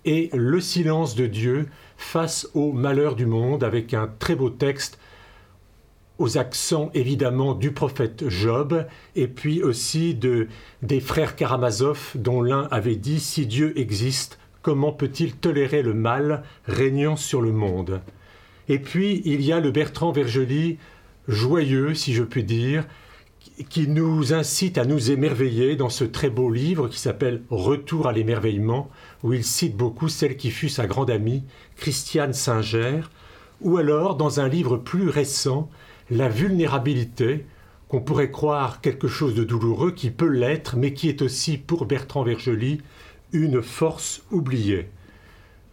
et Le silence de Dieu face au malheur du monde, avec un très beau texte aux accents évidemment du prophète Job, et puis aussi de, des frères Karamazov, dont l'un avait dit Si Dieu existe, comment peut-il tolérer le mal régnant sur le monde. Et puis, il y a le Bertrand Vergely, joyeux, si je puis dire, qui nous incite à nous émerveiller dans ce très beau livre qui s'appelle Retour à l'émerveillement, où il cite beaucoup celle qui fut sa grande amie, Christiane Singer, ou alors dans un livre plus récent, La vulnérabilité, qu'on pourrait croire quelque chose de douloureux, qui peut l'être, mais qui est aussi pour Bertrand Vergely une force oubliée.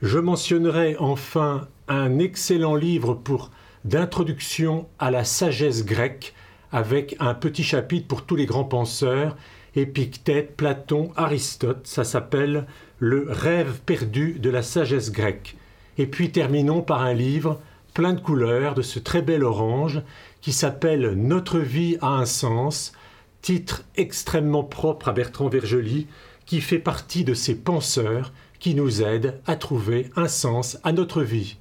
Je mentionnerai enfin un excellent livre pour d'introduction à la sagesse grecque avec un petit chapitre pour tous les grands penseurs, Épictète, Platon, Aristote, ça s'appelle Le rêve perdu de la sagesse grecque. Et puis terminons par un livre plein de couleurs de ce très bel orange qui s'appelle Notre vie a un sens, titre extrêmement propre à Bertrand Vergely, qui fait partie de ces penseurs qui nous aident à trouver un sens à notre vie.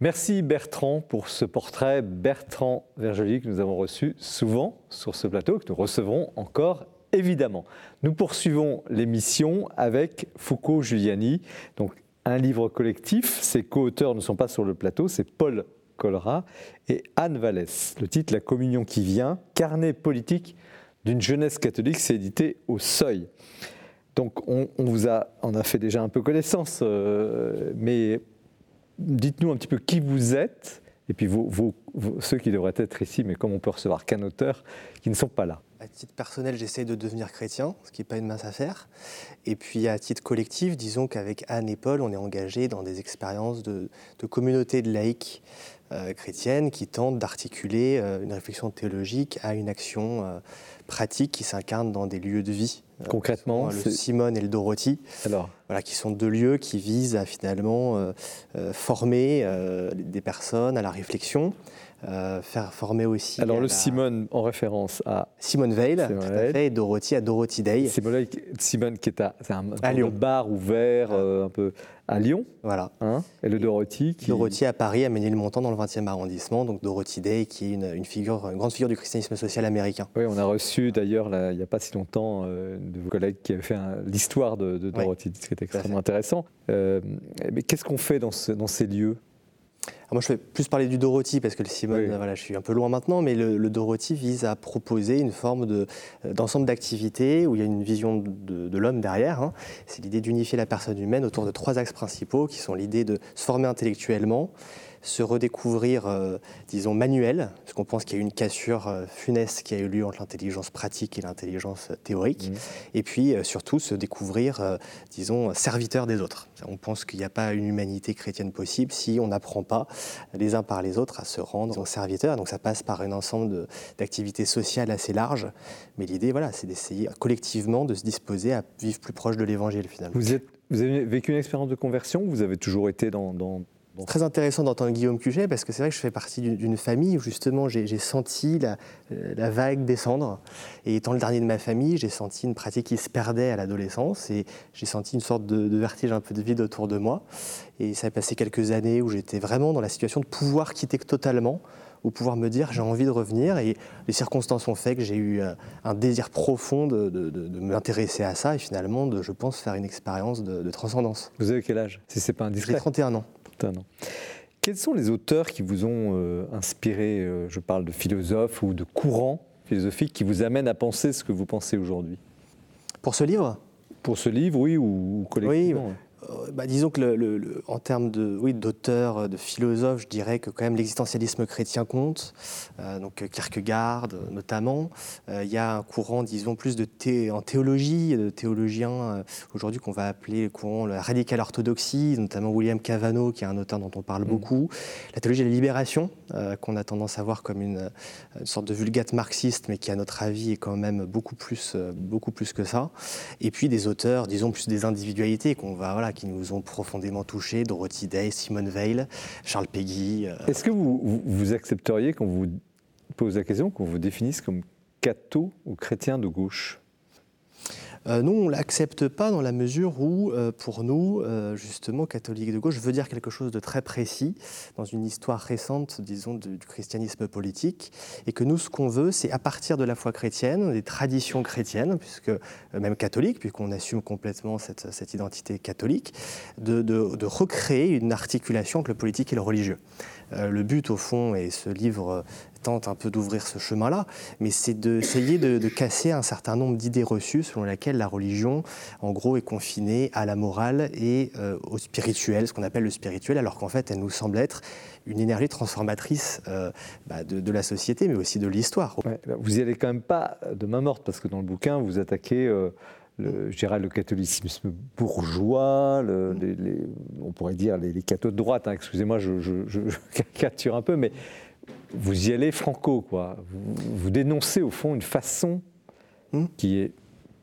Merci Bertrand pour ce portrait. Bertrand Vergely que nous avons reçu souvent sur ce plateau, que nous recevrons encore évidemment. Nous poursuivons l'émission avec Foucault Giuliani, donc un livre collectif. Ses co-auteurs ne sont pas sur le plateau, c'est Paul Colra et Anne Vallès. Le titre La communion qui vient, carnet politique d'une jeunesse catholique, c'est édité au Seuil. Donc on, vous a, a fait déjà un peu connaissance, euh, mais dites-nous un petit peu qui vous êtes et puis ceux qui devraient être ici, mais comme on peut recevoir qu'un auteur, qui ne sont pas là. À titre personnel, j'essaie de devenir chrétien, ce qui n'est pas une mince affaire. Et puis à titre collectif, disons qu'avec Anne et Paul, on est engagé dans des expériences de, communautés de laïcs euh, chrétiennes qui tentent d'articuler euh, une réflexion théologique à une action pratique qui s'incarne dans des lieux de vie. Concrètement, le Simone et le Dorothy, Alors. Voilà, qui sont deux lieux qui visent à finalement former des personnes à la réflexion, euh, faire former aussi. Alors le Simone en référence à Simone Veil, et Dorothy à Dorothy Day. Simone, Simone qui est à, un, un bar ouvert euh, un peu à Lyon. Voilà. Hein, et le Dorothy qui... Dorothy à Paris, à Ménilmontant dans le 20e arrondissement. Donc Dorothy Day qui est une, figure, une grande figure du christianisme social américain. Oui, on a reçu d'ailleurs il n'y a pas si longtemps euh, de vos collègues qui avaient fait l'histoire de, Dorothy, ce qui était extrêmement intéressant. mais qu'est-ce qu'on fait dans, dans ces lieux? Moi, je vais plus parler du Dorothy parce que le Simone, voilà, je suis un peu loin maintenant, mais le, Dorothy vise à proposer une forme euh, d'ensemble d'activités où il y a une vision de, l'homme derrière. Hein. C'est l'idée d'unifier la personne humaine autour de trois axes principaux qui sont l'idée de se former intellectuellement, se redécouvrir, euh, disons, manuel, parce qu'on pense qu'il y a eu une cassure euh, funeste qui a eu lieu entre l'intelligence pratique et l'intelligence théorique, mmh. et puis euh, surtout se découvrir, disons, serviteur des autres. On pense qu'il n'y a pas une humanité chrétienne possible si on n'apprend pas les uns par les autres à se rendre serviteurs. Donc ça passe par un ensemble d'activités sociales assez larges, mais l'idée, voilà, c'est d'essayer collectivement de se disposer à vivre plus proche de l'Évangile finalement. Vous, êtes, vous avez vécu une expérience de conversion Vous avez toujours été dans c'est Très intéressant d'entendre Guillaume Cuget parce que c'est vrai que je fais partie d'une famille où justement j'ai senti la, euh, la, vague descendre. Et étant le dernier de ma famille, j'ai senti une pratique qui se perdait à l'adolescence et j'ai senti une sorte de, vertige un peu de vide autour de moi. Et ça a passé quelques années où j'étais vraiment dans la situation de pouvoir quitter totalement ou pouvoir me dire j'ai envie de revenir et les circonstances ont fait que j'ai eu un désir profond de, de, m'intéresser à ça et finalement de, je pense, faire une expérience de, transcendance. Vous avez quel âge Si c'est pas indiscret? J'ai 31 ans. Quels sont les auteurs qui vous ont euh, inspiré euh, Je parle de philosophes ou de courants philosophiques qui vous amènent à penser ce que vous pensez aujourd'hui? Pour ce livre? Pour ce livre, oui, ou, collectivement euh, bah, disons que le, en termes de, oui, d'auteurs, de philosophes, je dirais que quand même l'existentialisme chrétien compte, euh, donc Kierkegaard notamment. Euh, il y a un courant, disons, plus de thé, en théologie, de théologiens aujourd'hui qu'on va appeler le courant la radicale orthodoxie, notamment William Cavano, qui est un auteur dont on parle mmh. beaucoup. La théologie de la libération, qu'on a tendance à voir comme une, une, sorte de vulgate marxiste, mais qui, à notre avis, est quand même beaucoup plus, beaucoup plus que ça. Et puis des auteurs, disons, plus des individualités qu'on va, voilà, qui nous ont profondément touchés, Dorothy Day, Simone Veil, Charles Peggy. Euh. Est-ce que vous, vous, accepteriez qu'on vous pose la question, qu'on vous définisse comme catho ou chrétien de gauche? Euh, nous, on l'accepte pas dans la mesure où, euh, pour nous, euh, justement, catholique de gauche veut dire quelque chose de très précis dans une histoire récente, disons, du, christianisme politique, et que nous, ce qu'on veut, c'est à partir de la foi chrétienne, des traditions chrétiennes, puisque même catholique, puisqu'on assume complètement cette, cette identité catholique, de, de, de, recréer une articulation entre le politique et le religieux. Le but, au fond, et ce livre tente un peu d'ouvrir ce chemin-là, mais c'est d'essayer de, casser un certain nombre d'idées reçues selon lesquelles la religion, en gros, est confinée à la morale et euh, au spirituel, ce qu'on appelle le spirituel, alors qu'en fait, elle nous semble être une énergie transformatrice euh, bah, de, la société, mais aussi de l'histoire. vous y allez quand même pas de main morte, parce que dans le bouquin, vous attaquez... Euh, le, je dirais le catholicisme bourgeois, mm. les, on pourrait dire les, les cathos de droite, hein. excusez-moi, je, je, je, <laughs> caricature un peu, mais vous y allez franco, quoi. Vous, dénoncez au fond une façon hmm. qui est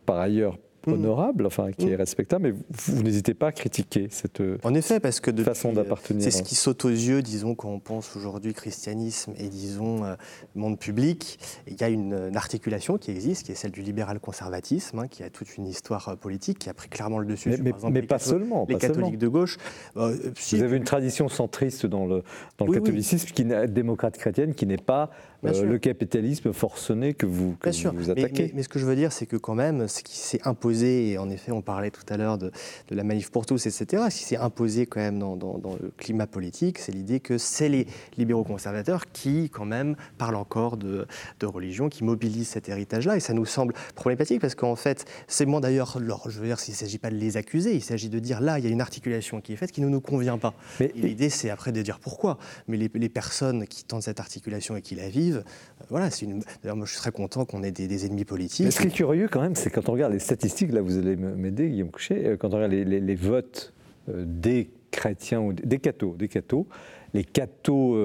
par ailleurs Mm. Honorable, enfin qui est mm. respectable, mais vous, n'hésitez pas à critiquer cette en effet, parce que façon d'appartenir. C'est ce qui saute aux yeux, disons, quand on pense aujourd'hui christianisme et disons euh, monde public. Il y a une, articulation qui existe, qui est celle du libéral-conservatisme, hein, qui a toute une histoire euh, politique, qui a pris clairement le dessus. Mais, mais, pas seulement. Les catholiques de gauche. Euh, vous avez une tradition centriste dans le, dans le catholicisme, qui est démocrate chrétienne, qui n'est pas le capitalisme forcené que vous, que vous, attaquez. Mais, mais, ce que je veux dire, c'est que quand même, ce qui s'est imposé et en effet on parlait tout à l'heure de, la manif pour tous, etc., ce qui s'est imposé quand même dans, le climat politique, c'est l'idée que c'est les libéraux conservateurs qui quand même parlent encore de, religion, qui mobilisent cet héritage-là, et ça nous semble problématique parce qu'en fait, c'est moi d'ailleurs, je veux dire, s'il ne s'agit pas de les accuser, il s'agit de dire là, il y a une articulation qui est faite qui ne nous convient pas. L'idée, c'est après de dire pourquoi. Mais les, les, personnes qui tentent cette articulation et qui la vivent, euh, voilà, c'est une. D'ailleurs, moi, je suis très content qu'on ait des, ennemis politiques. Mais ce qui est curieux quand même, c'est quand on regarde les statistiques, là, vous allez m'aider, Guillaume Couchet, euh, quand on regarde les, votes euh, des chrétiens ou des cathos, des cathos, les cathos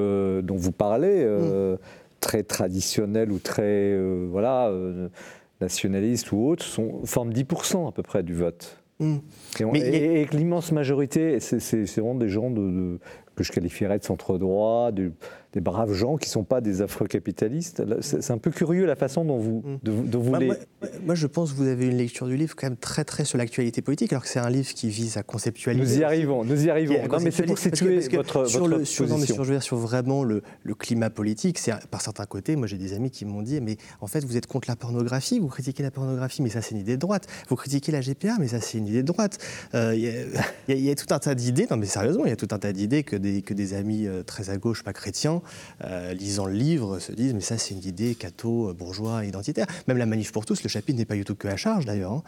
dont vous parlez, mm. très traditionnels ou très, voilà, nationalistes ou autres, sont, forment 10% à peu près du vote. Mm. Et, l'immense majorité, c'est vraiment des gens de, que je qualifierais de centre-droit, des braves gens qui ne sont pas des afro-capitalistes. C'est un peu curieux la façon dont vous, mm. de, vous les... Moi, je pense que vous avez une lecture du livre quand même très très sur l'actualité politique, alors que c'est un livre qui vise à conceptualiser. Nous y arrivons, nous y arrivons. Non, mais c'est pour situer votre, sur votre le, sur, non, mais sur, je veux dire, sur vraiment le, le climat politique, c'est par certains côtés, moi j'ai des amis qui m'ont dit, mais en fait vous êtes contre la pornographie, vous critiquez la pornographie, mais ça c'est une idée de droite. Vous critiquez la GPA, mais ça c'est une idée de droite. Euh, <laughs> il y, a tout un tas d'idées, non mais sérieusement, il y a tout un tas d'idées que des, que des amis euh, très à gauche, pas chrétiens, euh, lisant le livre, se disent, mais ça c'est une idée catho, bourgeois, identitaire. Même la manif pour tous, le chapitre n'est pas du tout que à charge d'ailleurs. Hein.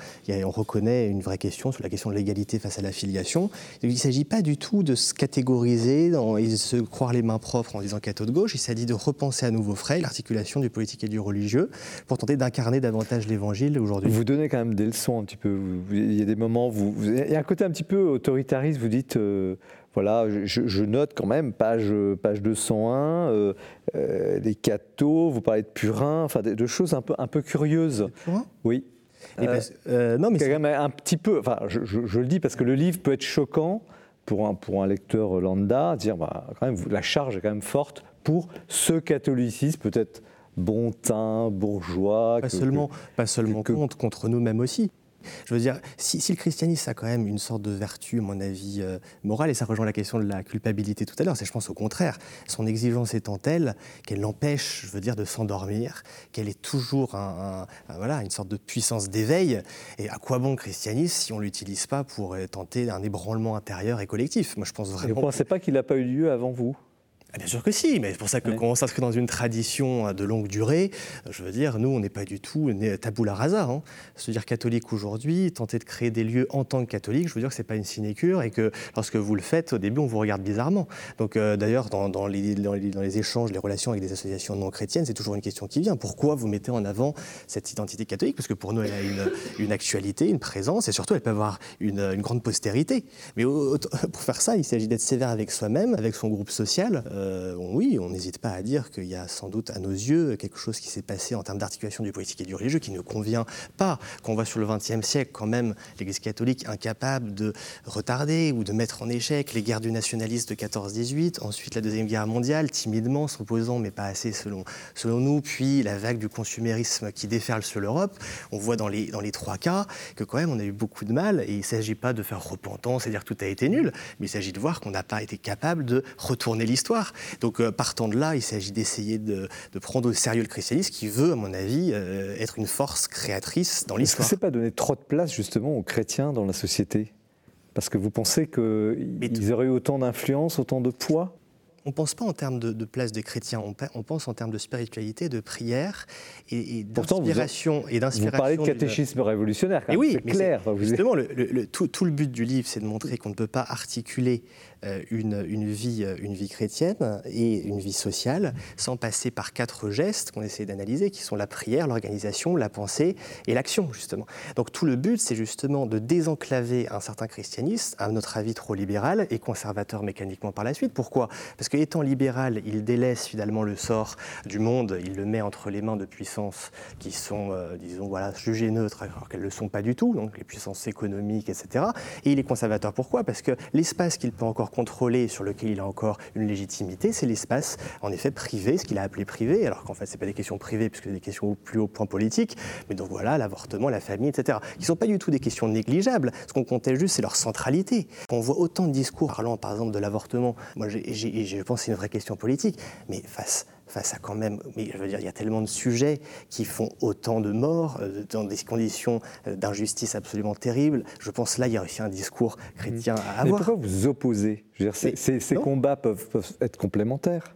On reconnaît une vraie question sur la question de l'égalité face à l'affiliation. Il ne s'agit pas du tout de se catégoriser dans, et de se croire les mains propres en disant catho de gauche. Il s'agit de repenser à nouveau frais l'articulation du politique et du religieux pour tenter d'incarner davantage l'évangile aujourd'hui. Vous donnez quand même des leçons un petit peu. Il y a des moments, vous, il y a un côté un petit peu autoritariste. Vous dites. Euh, voilà, je, note quand même, page, page 201, euh, euh, des cathos, vous parlez de purin, enfin de, choses un peu, un peu curieuses. Oui. Euh, euh, non, mais c'est quand même un petit peu. Enfin, je, le dis parce que le livre peut être choquant pour un, pour un lecteur lambda, dire bah, quand même, la charge est quand même forte pour ce catholicisme, peut-être bon teint, bourgeois. Pas seulement, pas seulement contre, contre nous-mêmes aussi. Je veux dire, si, le christianisme a quand même une sorte de vertu, à mon avis, euh, morale, et ça rejoint la question de la culpabilité tout à l'heure, c'est je pense au contraire, son exigence étant telle qu'elle l'empêche, je veux dire, de s'endormir, qu'elle est toujours un, voilà, une sorte de puissance d'éveil. Et à quoi bon le christianisme si on ne l'utilise pas pour euh, tenter un ébranlement intérieur et collectif? Moi, je pense vraiment. Et vous ne pensez pas qu'il n'a pas eu lieu avant vous ah, bien sûr que si, mais c'est pour ça que quand on s'inscrit dans une tradition de longue durée, je veux dire, nous, on n'est pas du tout tabou la rasa. Hein. Se dire catholique aujourd'hui, tenter de créer des lieux en tant que catholique, je veux dire que c'est pas une sinécure et que lorsque vous le faites, au début, on vous regarde bizarrement. Donc euh, d'ailleurs, dans, les, dans, les, échanges, les relations avec des associations non chrétiennes, c'est toujours une question qui vient. Pourquoi vous mettez en avant cette identité catholique? Parce que pour nous, elle a une, une, actualité, une présence et surtout, elle peut avoir une, une grande postérité. Mais pour faire ça, il s'agit d'être sévère avec soi-même, avec son groupe social. Euh, euh, oui, on n'hésite pas à dire qu'il y a sans doute à nos yeux quelque chose qui s'est passé en termes d'articulation du politique et du religieux qui ne convient pas. Qu'on voit sur le XXe siècle quand même l'Église catholique incapable de retarder ou de mettre en échec les guerres du nationalisme de 14-18, ensuite la Deuxième Guerre mondiale, timidement s'opposant mais pas assez selon, nous, puis la vague du consumérisme qui déferle sur l'Europe. On voit dans les, dans les trois cas que quand même on a eu beaucoup de mal et il ne s'agit pas de faire repentance et dire que tout a été nul, mais il s'agit de voir qu'on n'a pas été capable de retourner l'histoire. Donc euh, partant de là, il s'agit d'essayer de, prendre au sérieux le christianisme qui veut, à mon avis, euh, être une force créatrice dans l'histoire. Est-ce que ce pas donner trop de place justement aux chrétiens dans la société? Parce que vous pensez qu'ils auraient eu autant d'influence, autant de poids? On ne pense pas en termes de, place des chrétiens, on, pense en termes de spiritualité, de prière et, d'inspiration. Vous parlez de catéchisme révolutionnaire, quand oui, c'est clair. Justement, le, tout, tout, le but du livre, c'est de montrer qu'on ne peut pas articuler une, une, vie, euh, une vie chrétienne et une vie sociale sans passer par quatre gestes qu'on essaie d'analyser, qui sont la prière, l'organisation, la pensée et l'action, justement. Donc tout le but, c'est justement de désenclaver un certain christianisme, à notre avis trop libéral et conservateur mécaniquement par la suite. Pourquoi? Parce qu'étant libéral, il délaisse finalement le sort du monde, il le met entre les mains de puissances qui sont, euh, disons, voilà, jugées neutres, alors qu'elles ne le sont pas du tout, donc les puissances économiques, etc. Et il est conservateur pourquoi? Parce que l'espace qu'il peut encore contrôlé, sur lequel il a encore une légitimité, c'est l'espace, en effet, privé, ce qu'il a appelé privé, alors qu'en fait, ce pas des questions privées, puisque c'est des questions au plus haut point politique, mais donc voilà, l'avortement, la famille, etc., qui ne sont pas du tout des questions négligeables. Ce qu'on comptait juste, c'est leur centralité. On voit autant de discours parlant, par exemple, de l'avortement, moi, je pense que c'est une vraie question politique, mais face face à quand même, mais je veux dire, il y a tellement de sujets qui font autant de morts euh, dans des conditions euh, d'injustice absolument terribles. Je pense là, il y a aussi un discours chrétien à avoir. Mais pourquoi vous opposez? Je veux dire, Ces, combats peuvent, peuvent être complémentaires.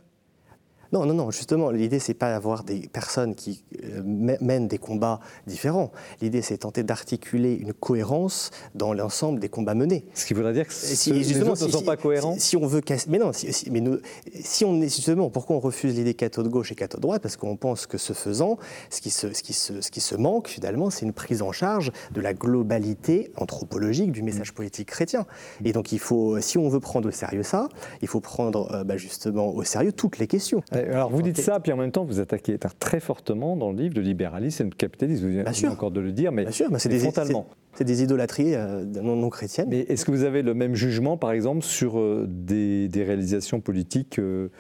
Non, non, non, justement, l'idée, c'est pas d'avoir des personnes qui euh, mènent des combats différents. L'idée, c'est tenter d'articuler une cohérence dans l'ensemble des combats menés. Ce qui voudrait dire que si, justement, ne sont pas cohérents si, on veut casser. Mais non, si, mais nous, si on est justement, pourquoi on refuse l'idée catho de gauche et catho de droite? Parce qu'on pense que ce faisant, ce qui se, ce qui se, ce qui se manque, finalement, c'est une prise en charge de la globalité anthropologique du message politique chrétien. Et donc, il faut, si on veut prendre au sérieux ça, il faut prendre euh, bah, justement au sérieux toutes les questions. Alors vous dites ça, puis en même temps vous attaquez très fortement dans le livre de libéralisme et de capitalisme. Vous venez encore de le dire, mais, sûr, c'est des, frontalement. C'est des idolâtries euh, non, chrétiennes. Mais est-ce que vous avez le même jugement, par exemple, sur euh, des, réalisations politiques euh,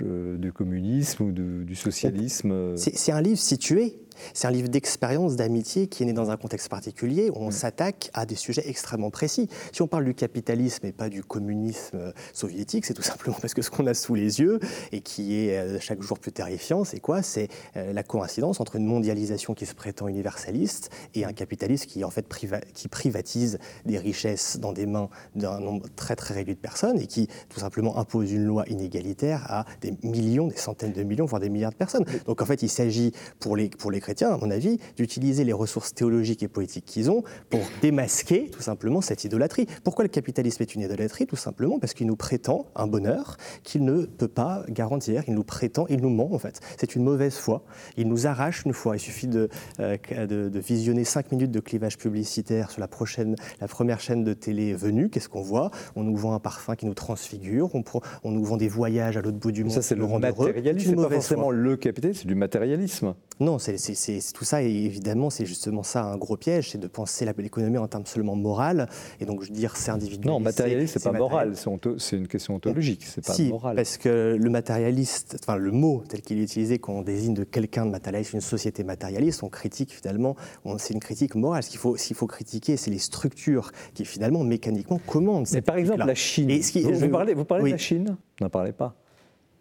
du communisme ou du socialisme C'est un livre situé c'est un livre d'expérience, d'amitié qui est né dans un contexte particulier où on s'attaque à des sujets extrêmement précis. Si on parle du capitalisme et pas du communisme euh, soviétique, c'est tout <laughs> simplement parce que ce qu'on a sous les yeux et qui est euh, chaque jour plus terrifiant, c'est quoi? C'est euh, la coïncidence entre une mondialisation qui se prétend universaliste et un capitalisme qui en fait qui privatise des richesses dans des mains d'un nombre très très réduit de personnes et qui tout simplement impose une loi inégalitaire à des millions, des centaines de millions, voire des milliards de personnes. Donc en fait, il s'agit pour les, pour les chrétiens, à mon avis, d'utiliser les ressources théologiques et politiques qu'ils ont pour démasquer tout simplement cette idolâtrie. Pourquoi le capitalisme est une idolâtrie? Tout simplement parce qu'il nous prétend un bonheur qu'il ne peut pas garantir. Il nous prétend, il nous ment en fait. C'est une mauvaise foi. Il nous arrache une foi. Il suffit de, euh, de, visionner cinq minutes de clivage publicitaire sur la, prochaine, la première chaîne de télé venue. Qu'est-ce qu'on voit? On nous vend un parfum qui nous transfigure. On, on nous vend des voyages à l'autre bout du monde. Ça, c'est le matérialisme. C'est pas forcément le capitalisme, c'est du matérialisme. Non, c'est tout ça, et évidemment, c'est justement ça un gros piège, c'est de penser l'économie en termes seulement moral, et donc je dire c'est individuel. Non, matérialiste, c'est pas moral, c'est une question ontologique, c'est pas si, moral. Parce que le matérialiste, enfin le mot tel qu'il est utilisé quand on désigne de quelqu'un de matérialiste, une société matérialiste, on critique finalement, c'est une critique morale. Ce qu'il faut, faut critiquer, c'est les structures qui finalement mécaniquement commandent. Mais par exemple, la Chine. vous, parlez, vous parlez de la Chine? N'en parlez pas.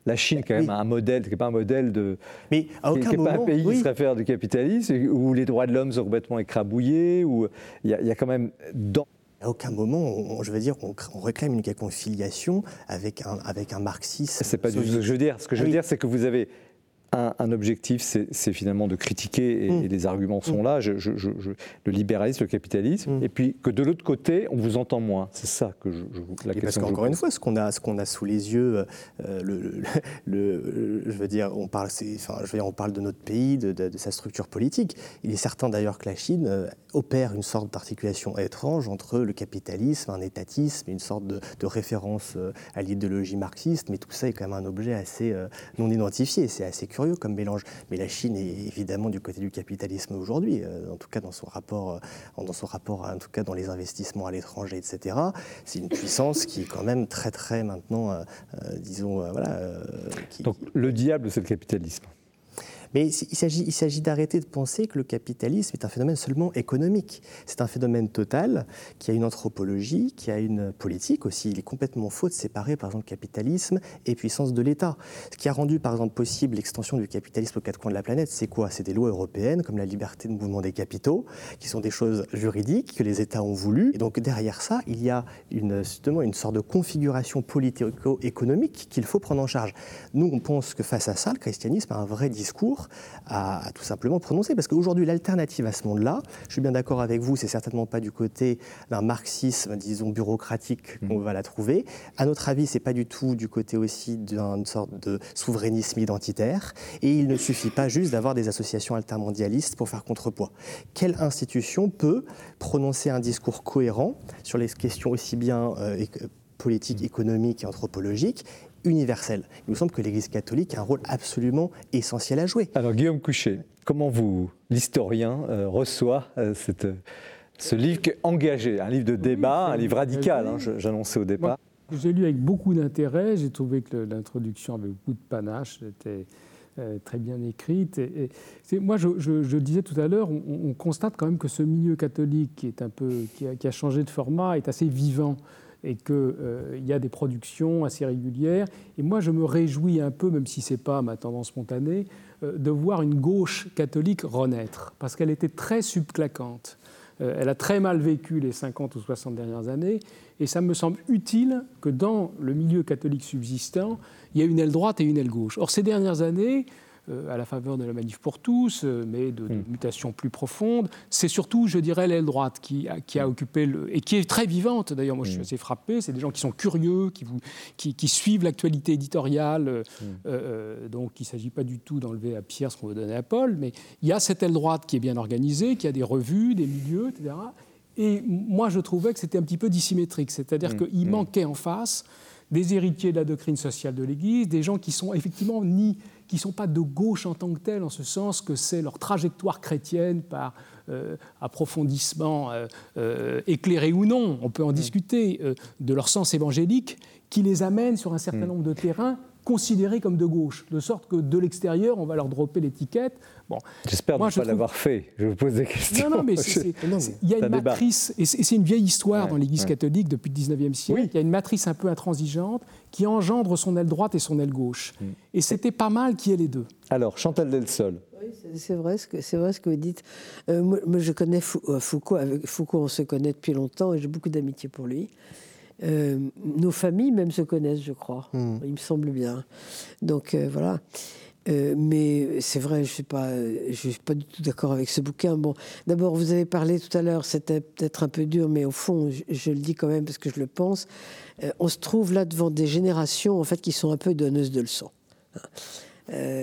La Chine, quand même, a un modèle, qui n'est pas un modèle de. Mais à aucun pas un pays qui se réfère du capitalisme, où les droits de l'homme sont complètement écrabouillés, où il y, a quand même. Dans... À aucun moment, je veux dire, on, réclame une quelconque filiation avec un, avec un marxisme. C'est pas du tout ce que je veux dire. Ce que je veux ah dire, c'est que vous avez un, objectif, c'est finalement de critiquer, et, mm. les arguments sont mm. là, je, le libéralisme, le capitalisme, mm. et puis que de l'autre côté, on vous entend moins. C'est ça que je, la et question. Parce qu'encore une fois, ce qu'on a, ce qu'on a sous les yeux, euh, le, le, je veux dire, on parle, enfin, je veux dire, on parle de notre pays, de, de, sa structure politique. Il est certain d'ailleurs que la Chine euh, opère une sorte d'articulation étrange entre le capitalisme, un étatisme, une sorte de, référence euh, à l'idéologie marxiste, mais tout ça est quand même un objet assez non identifié. C'est assez curieux comme mélange. Mais la Chine est évidemment du côté du capitalisme aujourd'hui, euh, en tout cas dans son rapport, euh, dans son rapport, en tout cas dans les investissements à l'étranger, etc. C'est une puissance qui est quand même très très maintenant, euh, disons, voilà. Donc le diable, c'est le capitalisme. Mais il s'agit d'arrêter de penser que le capitalisme est un phénomène seulement économique. C'est un phénomène total qui a une anthropologie, qui a une politique aussi. Il est complètement faux de séparer, par exemple, capitalisme et puissance de l'État. Ce qui a rendu, par exemple, possible l'extension du capitalisme aux quatre coins de la planète, c'est quoi? C'est des lois européennes, comme la liberté de mouvement des capitaux, qui sont des choses juridiques que les États ont voulu. Et donc, derrière ça, il y a justement une sorte de configuration politico-économique qu'il faut prendre en charge. Nous, on pense que face à ça, le christianisme a un vrai discours à, tout simplement prononcer. Parce qu'aujourd'hui, l'alternative à ce monde-là, je suis bien d'accord avec vous, c'est certainement pas du côté d'un marxisme, disons, bureaucratique qu'on mmh. va la trouver. À notre avis, c'est pas du tout du côté aussi d'une sorte de souverainisme identitaire. Et il ne suffit pas juste d'avoir des associations altermondialistes pour faire contrepoids. Quelle institution peut prononcer un discours cohérent sur les questions aussi bien euh, politiques, économiques et anthropologiques universelle. Il me semble que l'Église catholique a un rôle absolument essentiel à jouer. Alors Guillaume Couchet, comment vous, l'historien, euh, reçoit euh, cette, ce livre engagé, un livre de débat, un livre radical, hein, j'annonçais au départ J'ai lu avec beaucoup d'intérêt, j'ai trouvé que l'introduction avait beaucoup de panache, était euh, très bien écrite. Et, moi, je, disais tout à l'heure, on, constate quand même que ce milieu catholique qui, est un peu, qui a, qui a changé de format est assez vivant et qu'il euh, y a des productions assez régulières. Et moi, je me réjouis un peu, même si ce n'est pas ma tendance spontanée, euh, de voir une gauche catholique renaître, parce qu'elle était très subclaquante. Euh, elle a très mal vécu les 50 ou 60 dernières années, et ça me semble utile que dans le milieu catholique subsistant, il y ait une aile droite et une aile gauche. Or, ces dernières années, à la faveur de la manif pour tous, euh, mais de, hmm. mutations plus profondes. C'est surtout, je dirais, l'aile droite qui a, qui a hmm. occupé le, et qui est très vivante. D'ailleurs, moi, je suis hmm. assez frappé. C'est des gens qui sont curieux, qui, vous, qui, qui suivent l'actualité éditoriale. Euh, donc, il ne s'agit pas du tout d'enlever à Pierre ce qu'on veut donner à Paul, mais il y a cette aile droite qui est bien organisée, qui a des revues, des milieux, etc. Et moi, je trouvais que c'était un petit peu dissymétrique, c'est-à-dire qu'il manquait en face des héritiers de la doctrine sociale de l'Église, des gens qui sont effectivement ni qui ne sont pas de gauche en tant que tels, en ce sens que c'est leur trajectoire chrétienne par euh, approfondissement euh, euh, éclairé ou non, on peut en mm. discuter, de leur sens évangélique, qui les amène sur un certain mm. nombre de terrains considérés comme de gauche, de sorte que de l'extérieur, on va leur dropper l'étiquette. Bon, J'espère ne pas l'avoir fait. Je vous pose des questions. Non, non, mais <laughs> il y a une matrice, et c'est une vieille histoire dans l'Église catholique depuis le 19e siècle, il y a une matrice un peu intransigeante qui engendre son aile droite et son aile gauche. Mm. Et c'était pas mal qu'il y ait les deux. Alors, Chantal Delsol. Oui, c'est vrai, ce que, vrai ce que vous dites. Euh, moi, je connais euh, Foucault. Avec Foucault, on se connaît depuis longtemps et j'ai beaucoup d'amitié pour lui. Euh, nos familles même se connaissent, je crois. Hmm. Il me semble bien. Donc euh, voilà. Euh, mais c'est vrai, je ne suis, pas, je suis pas du tout d'accord avec ce bouquin. Bon, d'abord, vous avez parlé tout à l'heure, c'était peut-être un peu dur, mais au fond, je, le dis quand même parce que je le pense. on se trouve là devant des générations en fait qui sont un peu donneuses de leçons.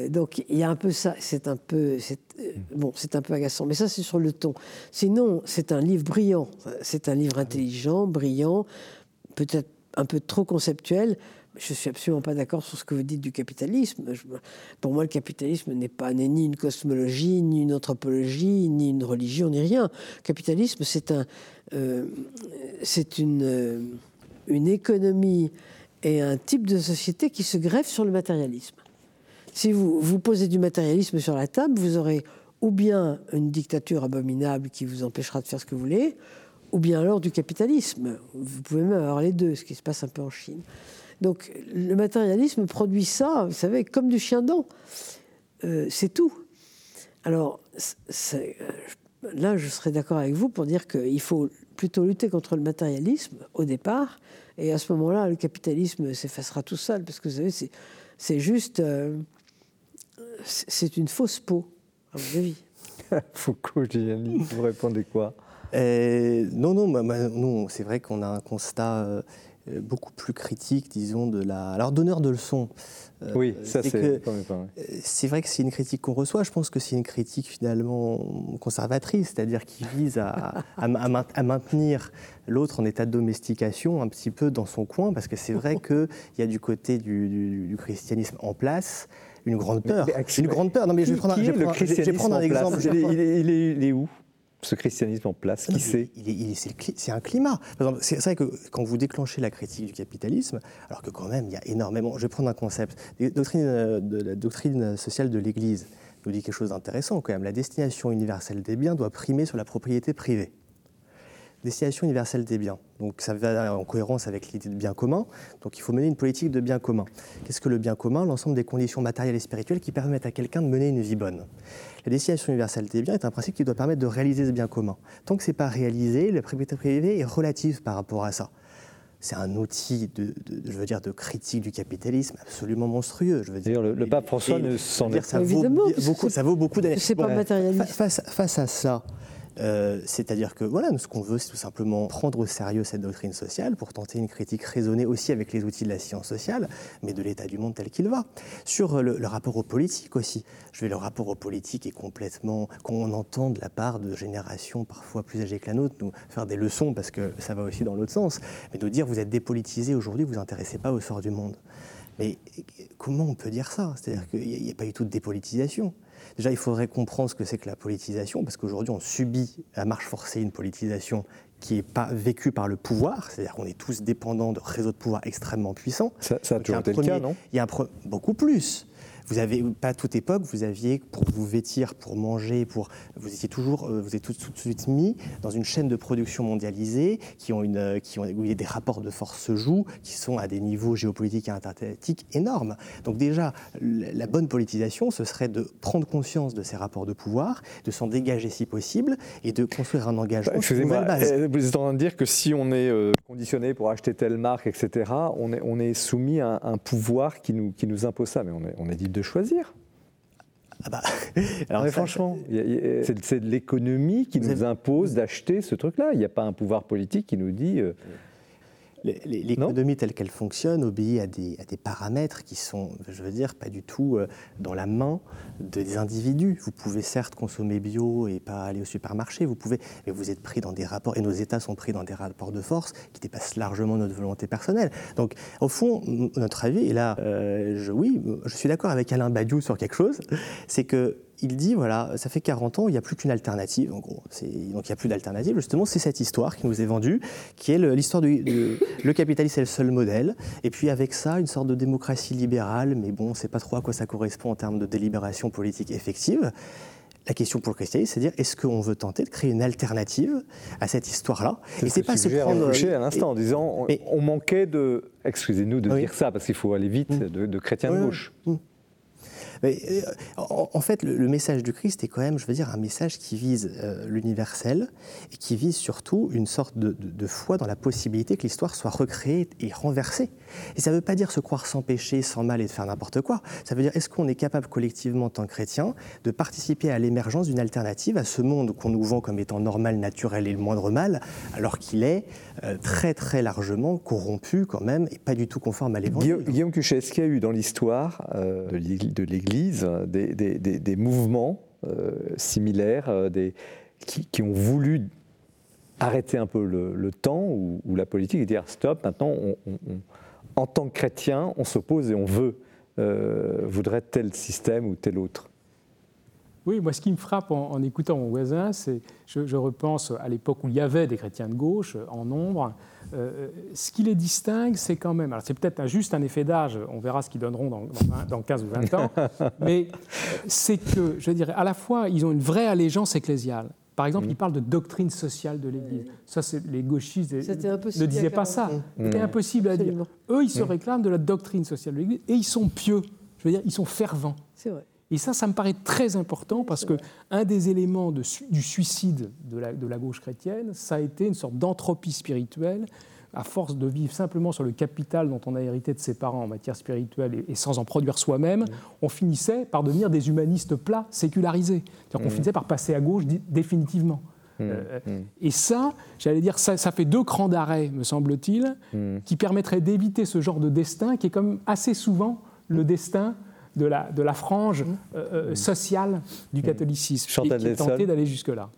donc il y a un peu ça, c'est un peu, bon, c'est un peu agaçant, mais ça c'est sur le ton. Sinon, c'est un livre brillant, c'est un livre intelligent, brillant, peut-être un peu trop conceptuel. Je suis absolument pas d'accord sur ce que vous dites du capitalisme. pour moi, le capitalisme n'est pas ni une cosmologie, ni une anthropologie, ni une religion, ni rien. Le capitalisme, c'est un, euh, une, euh, une économie et un type de société qui se greffe sur le matérialisme. Si vous, vous posez du matérialisme sur la table, vous aurez ou bien une dictature abominable qui vous empêchera de faire ce que vous voulez, ou bien alors du capitalisme. Vous pouvez même avoir les deux, ce qui se passe un peu en Chine. Donc le matérialisme produit ça, vous savez, comme du chien dent. Euh, c'est tout. Alors euh, là, je serais d'accord avec vous pour dire qu'il faut plutôt lutter contre le matérialisme au départ, et à ce moment-là, le capitalisme s'effacera tout seul, parce que vous savez, c'est juste... Euh, c'est une fausse peau, à mon avis. <laughs> Foucault, vous répondez quoi? Non, non, non c'est vrai qu'on a un constat euh, beaucoup plus critique, disons, de la. Alors, donneur de leçons. Euh, oui, ça c'est. Euh, c'est vrai que c'est une critique qu'on reçoit. Je pense que c'est une critique finalement conservatrice, c'est-à-dire qui vise à, à, maintenir l'autre en état de domestication un petit peu dans son coin, parce que c'est vrai <laughs> qu'il y a du côté du, christianisme en place une grande peur. une grande peur. Non, mais je vais prendre, un, exemple. il est où? Ce christianisme en place Qui c'est C'est un climat. C'est vrai que quand vous déclenchez la critique du capitalisme, alors que quand même, il y a énormément. Je vais prendre un concept. Doctrine, euh, de, la doctrine sociale de l'Église nous dit quelque chose d'intéressant quand même. La destination universelle des biens doit primer sur la propriété privée destination universelle des biens. Donc ça va en cohérence avec l'idée de bien commun. Donc il faut mener une politique de bien commun. Qu'est-ce que le bien commun? L'ensemble des conditions matérielles et spirituelles qui permettent à quelqu'un de mener une vie bonne. La destination universelle des biens est un principe qui doit permettre de réaliser ce bien commun. Tant que ce n'est pas réalisé, la propriété privée est relative par rapport à ça c'est un outil de, je veux dire, de critique du capitalisme absolument monstrueux. Je veux dire, le, pape François ne s'en est ça vaut beaucoup, ça vaut beaucoup d'années. C'est pas matérialiste. Face, face, à ça, euh, c'est-à-dire que voilà, ce qu'on veut, c'est tout simplement prendre au sérieux cette doctrine sociale pour tenter une critique raisonnée aussi avec les outils de la science sociale, mais de l'état du monde tel qu'il va. Sur le, rapport aux politiques aussi, je vais le rapport aux politiques est complètement qu'on entend de la part de générations parfois plus âgées que la nôtre nous faire des leçons parce que ça va aussi dans l'autre sens, mais nous dire vous êtes dépolitisé aujourd'hui, vous vous intéressez pas au sort du monde. Mais comment on peut dire ça? C'est-à-dire qu'il n'y a, pas eu tout de dépolitisation. Déjà, il faudrait comprendre ce que c'est que la politisation, parce qu'aujourd'hui, on subit à marche forcée une politisation qui n'est pas vécue par le pouvoir, c'est-à-dire qu'on est tous dépendants de réseaux de pouvoir extrêmement puissants. Ça, a toujours été le cas, non? Il y a beaucoup plus. Vous avez, pas à toute époque, vous aviez, pour vous vêtir, pour manger, pour, vous étiez toujours, vous êtes tout, tout, de suite mis dans une chaîne de production mondialisée qui ont une, qui ont, où il y a des rapports de force se jouent, qui sont à des niveaux géopolitiques et interétatiques énormes. Donc déjà, la bonne politisation, ce serait de prendre conscience de ces rapports de pouvoir, de s'en dégager si possible et de construire un engagement bah, sur base. Euh, vous êtes en train de dire que si on est euh, conditionné pour acheter telle marque, etc., on est, on est soumis à un pouvoir qui nous, qui nous impose ça, mais on est, on est libre de choisir. Ah bah, <laughs> alors mais franchement, c'est de l'économie qui nous impose d'acheter ce truc-là. Il n'y a pas un pouvoir politique qui nous dit. Euh, L'économie telle qu'elle fonctionne obéit à des, paramètres qui sont, je veux dire, pas du tout euh, dans la main des individus. Vous pouvez certes consommer bio et pas aller au supermarché, vous pouvez, mais vous êtes pris dans des rapports, et nos États sont pris dans des rapports de force qui dépassent largement notre volonté personnelle. Donc, au fond, notre avis, et là, euh, je, oui, je suis d'accord avec Alain Badiou sur quelque chose, c'est que il dit voilà, ça fait 40 ans, il n'y a plus qu'une alternative. En gros, donc il n'y a plus d'alternative. Justement, c'est cette histoire qui nous est vendue, qui est l'histoire du le capitalisme est le seul modèle. Et puis avec ça, une sorte de démocratie libérale, mais bon, on ne sait pas trop à quoi ça correspond en termes de délibération politique effective. La question pour le christianisme, c'est de dire est-ce qu'on veut tenter de créer une alternative à cette histoire-là? Et c'est pas se prendre à l'instant en disant on, manquait de excusez-nous de dire ça parce qu'il faut aller vite mmh. de, chrétiens de gauche. Mmh. Euh, en, fait, le, message du Christ est quand même, je veux dire, un message qui vise euh, l'universel et qui vise surtout une sorte de, foi dans la possibilité que l'histoire soit recréée et renversée. Et ça ne veut pas dire se croire sans péché, sans mal et de faire n'importe quoi. Ça veut dire est-ce qu'on est capable collectivement, en tant que chrétien, de participer à l'émergence d'une alternative à ce monde qu'on nous vend comme étant normal, naturel et le moindre mal, alors qu'il est euh, très très largement corrompu quand même et pas du tout conforme à l'évangile? Guillaume, Cuchet, est-ce qu'il y a eu dans l'histoire de l'Église des, mouvements euh, similaires euh, qui, ont voulu arrêter un peu le, temps ou, la politique et dire stop, maintenant, en tant que chrétien, on s'oppose et on veut, euh, voudrait tel système ou tel autre. Oui, moi, ce qui me frappe en, écoutant mon voisin, c'est, je, je, repense à l'époque où il y avait des chrétiens de gauche en nombre, euh, ce qui les distingue, c'est quand même, alors c'est peut-être juste un effet d'âge, on verra ce qu'ils donneront dans, dans, 15 ou 20 ans, <laughs> mais c'est que, je dirais, à la fois, ils ont une vraie allégeance ecclésiale. Par exemple, ils parlent de doctrine sociale de l'Église. Ça, les gauchistes ne disaient pas ça. C'était impossible à dire. Eux, ils se réclament de la doctrine sociale de l'Église et ils sont pieux. Je veux dire, ils sont fervents. C'est vrai. Et ça, ça me paraît très important parce que un des éléments de, du suicide de la, de la, gauche chrétienne, ça a été une sorte d'entropie spirituelle. À force de vivre simplement sur le capital dont on a hérité de ses parents en matière spirituelle et, sans en produire soi-même, mmh. on finissait par devenir des humanistes plats, sécularisés. C'est-à-dire qu'on mmh. finissait par passer à gauche définitivement. Mmh. Euh, et ça, j'allais dire, ça, ça, fait deux crans d'arrêt, me semble-t-il, qui permettraient d'éviter ce genre de destin qui est comme assez souvent le destin de la, de la frange mmh. euh, euh, sociale du mmh. catholicisme Chantal qui est tenté d'aller jusque-là.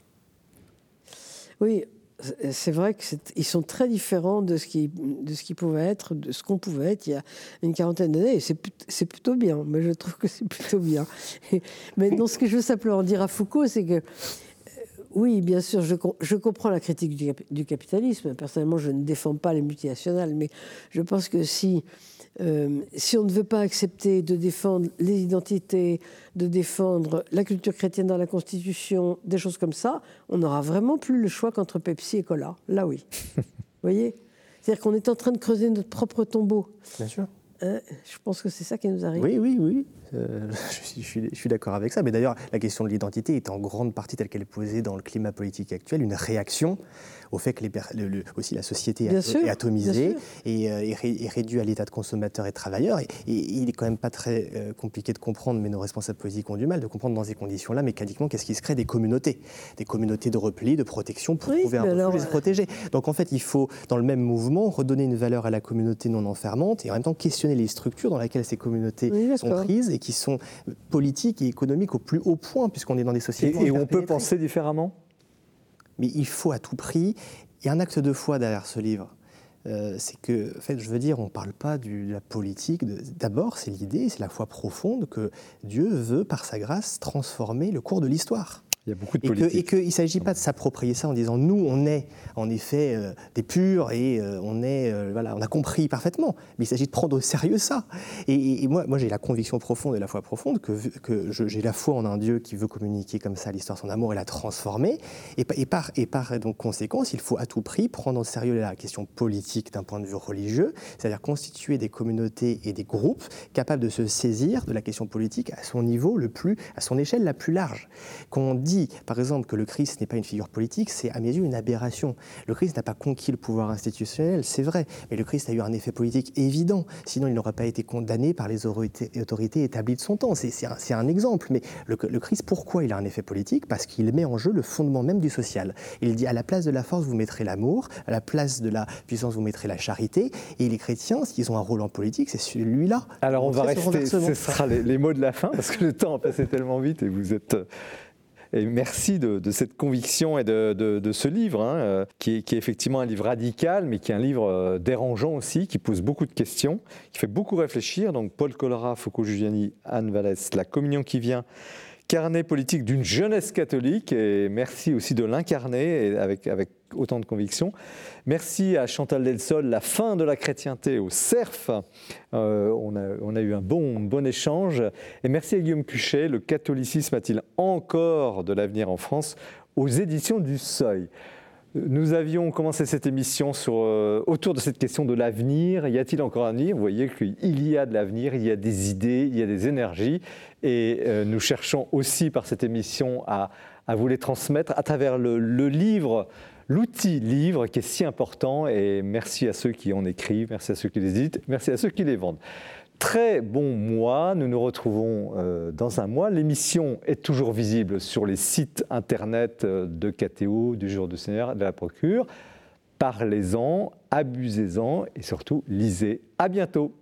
Oui, c'est vrai qu'ils sont très différents de ce, qui, de ce qui pouvait être, de ce qu'on pouvait être il y a une quarantaine d'années. Et c'est plutôt bien. Mais je trouve que c'est plutôt bien. <laughs> mais non, ce que je veux simplement dire à Foucault, c'est que euh, oui, bien sûr, je, je comprends la critique du, du, capitalisme. Personnellement, je ne défends pas les multinationales, mais je pense que si euh, si on ne veut pas accepter de défendre les identités, de défendre la culture chrétienne dans la Constitution, des choses comme ça, on n'aura vraiment plus le choix qu'entre Pepsi et Cola. Là, oui. Vous <laughs> voyez? C'est-à-dire qu'on est en train de creuser notre propre tombeau. Bien sûr. Hein? Je pense que c'est ça qui nous arrive. Oui, oui, oui. Euh, <laughs> je suis, je suis d'accord avec ça. Mais d'ailleurs, la question de l'identité est en grande partie telle qu'elle est posée dans le climat politique actuel, une réaction au fait que les, aussi la société est, atomisée et, euh, est, réduite à l'état de consommateur et travailleur. Et, il n'est quand même pas très euh, compliqué de comprendre, mais nos responsables politiques ont du mal de comprendre dans ces conditions-là mécaniquement qu'est-ce qui se crée des communautés, des communautés de repli, de protection pour trouver un peu se protéger. Donc en fait, il faut dans le même mouvement redonner une valeur à la communauté non enfermante et en même temps questionner les structures dans lesquelles ces communautés sont prises et qui sont politiques et économiques au plus haut point puisqu'on est dans des sociétés. Et, et on peut penser différemment? Mais il faut à tout prix. Il y a un acte de foi derrière ce livre. Euh, c'est que, en fait, je veux dire, on ne parle pas de la politique. D'abord, c'est l'idée, c'est la foi profonde que Dieu veut, par sa grâce, transformer le cours de l'histoire. Il y a beaucoup de politique. Que, et qu'il ne s'agit pas de s'approprier ça en disant nous, on est en effet euh, des purs et euh, on, est, euh, voilà, on a compris parfaitement. Mais il s'agit de prendre au sérieux ça. Et, et moi, moi j'ai la conviction profonde et la foi profonde que, que j'ai la foi en un Dieu qui veut communiquer comme ça l'histoire de son amour et la transformer. Et, et, par, et par donc, conséquence, il faut à tout prix prendre au sérieux la question politique d'un point de vue religieux, c'est-à-dire constituer des communautés et des groupes capables de se saisir de la question politique à son niveau le plus, à son échelle la plus large. Qu'on dit par exemple, que le Christ n'est pas une figure politique, c'est à mes yeux une aberration. Le Christ n'a pas conquis le pouvoir institutionnel, c'est vrai, mais le Christ a eu un effet politique évident. Sinon, il n'aurait pas été condamné par les autorités, établies de son temps. C'est un, un, exemple. Mais le, le, Christ, pourquoi il a un effet politique? Parce qu'il met en jeu le fondement même du social. Il dit à la place de la force, vous mettrez l'amour, à la place de la puissance, vous mettrez la charité. Et les chrétiens, s'ils ont un rôle en politique, c'est celui-là. Alors, on va rester. Ce sera les, les mots de la fin, parce que le temps a passé tellement vite et vous êtes et merci de, cette conviction et de, ce livre, hein, euh, qui, est, effectivement un livre radical, mais qui est un livre euh, dérangeant aussi, qui pose beaucoup de questions, qui fait beaucoup réfléchir. Donc Paul Collara, Foucault Giuliani, Anne Vallès, La communion qui vient, carnet politique d'une jeunesse catholique, et merci aussi de l'incarner avec, avec autant de conviction. Merci à Chantal Delsol, la fin de la chrétienté au CERF. Euh, on, a, on, a, eu un bon, bon échange. Et merci à Guillaume Cuchet, le catholicisme a-t-il encore de l'avenir en France aux éditions du Seuil. Nous avions commencé cette émission sur, euh, autour de cette question de l'avenir. Y a-t-il encore un avenir? Vous voyez qu'il y a de l'avenir, il y a des idées, il y a des énergies. Et euh, nous cherchons aussi par cette émission à, à, vous les transmettre à travers le, le livre l'outil livre qui est si important. Et merci à ceux qui en écrivent, merci à ceux qui les éditent, merci à ceux qui les vendent. Très bon mois, nous nous retrouvons euh, dans un mois. L'émission est toujours visible sur les sites internet euh, de KTO, du Jour du Seigneur, de la Procure. Parlez-en, abusez-en et surtout lisez. À bientôt.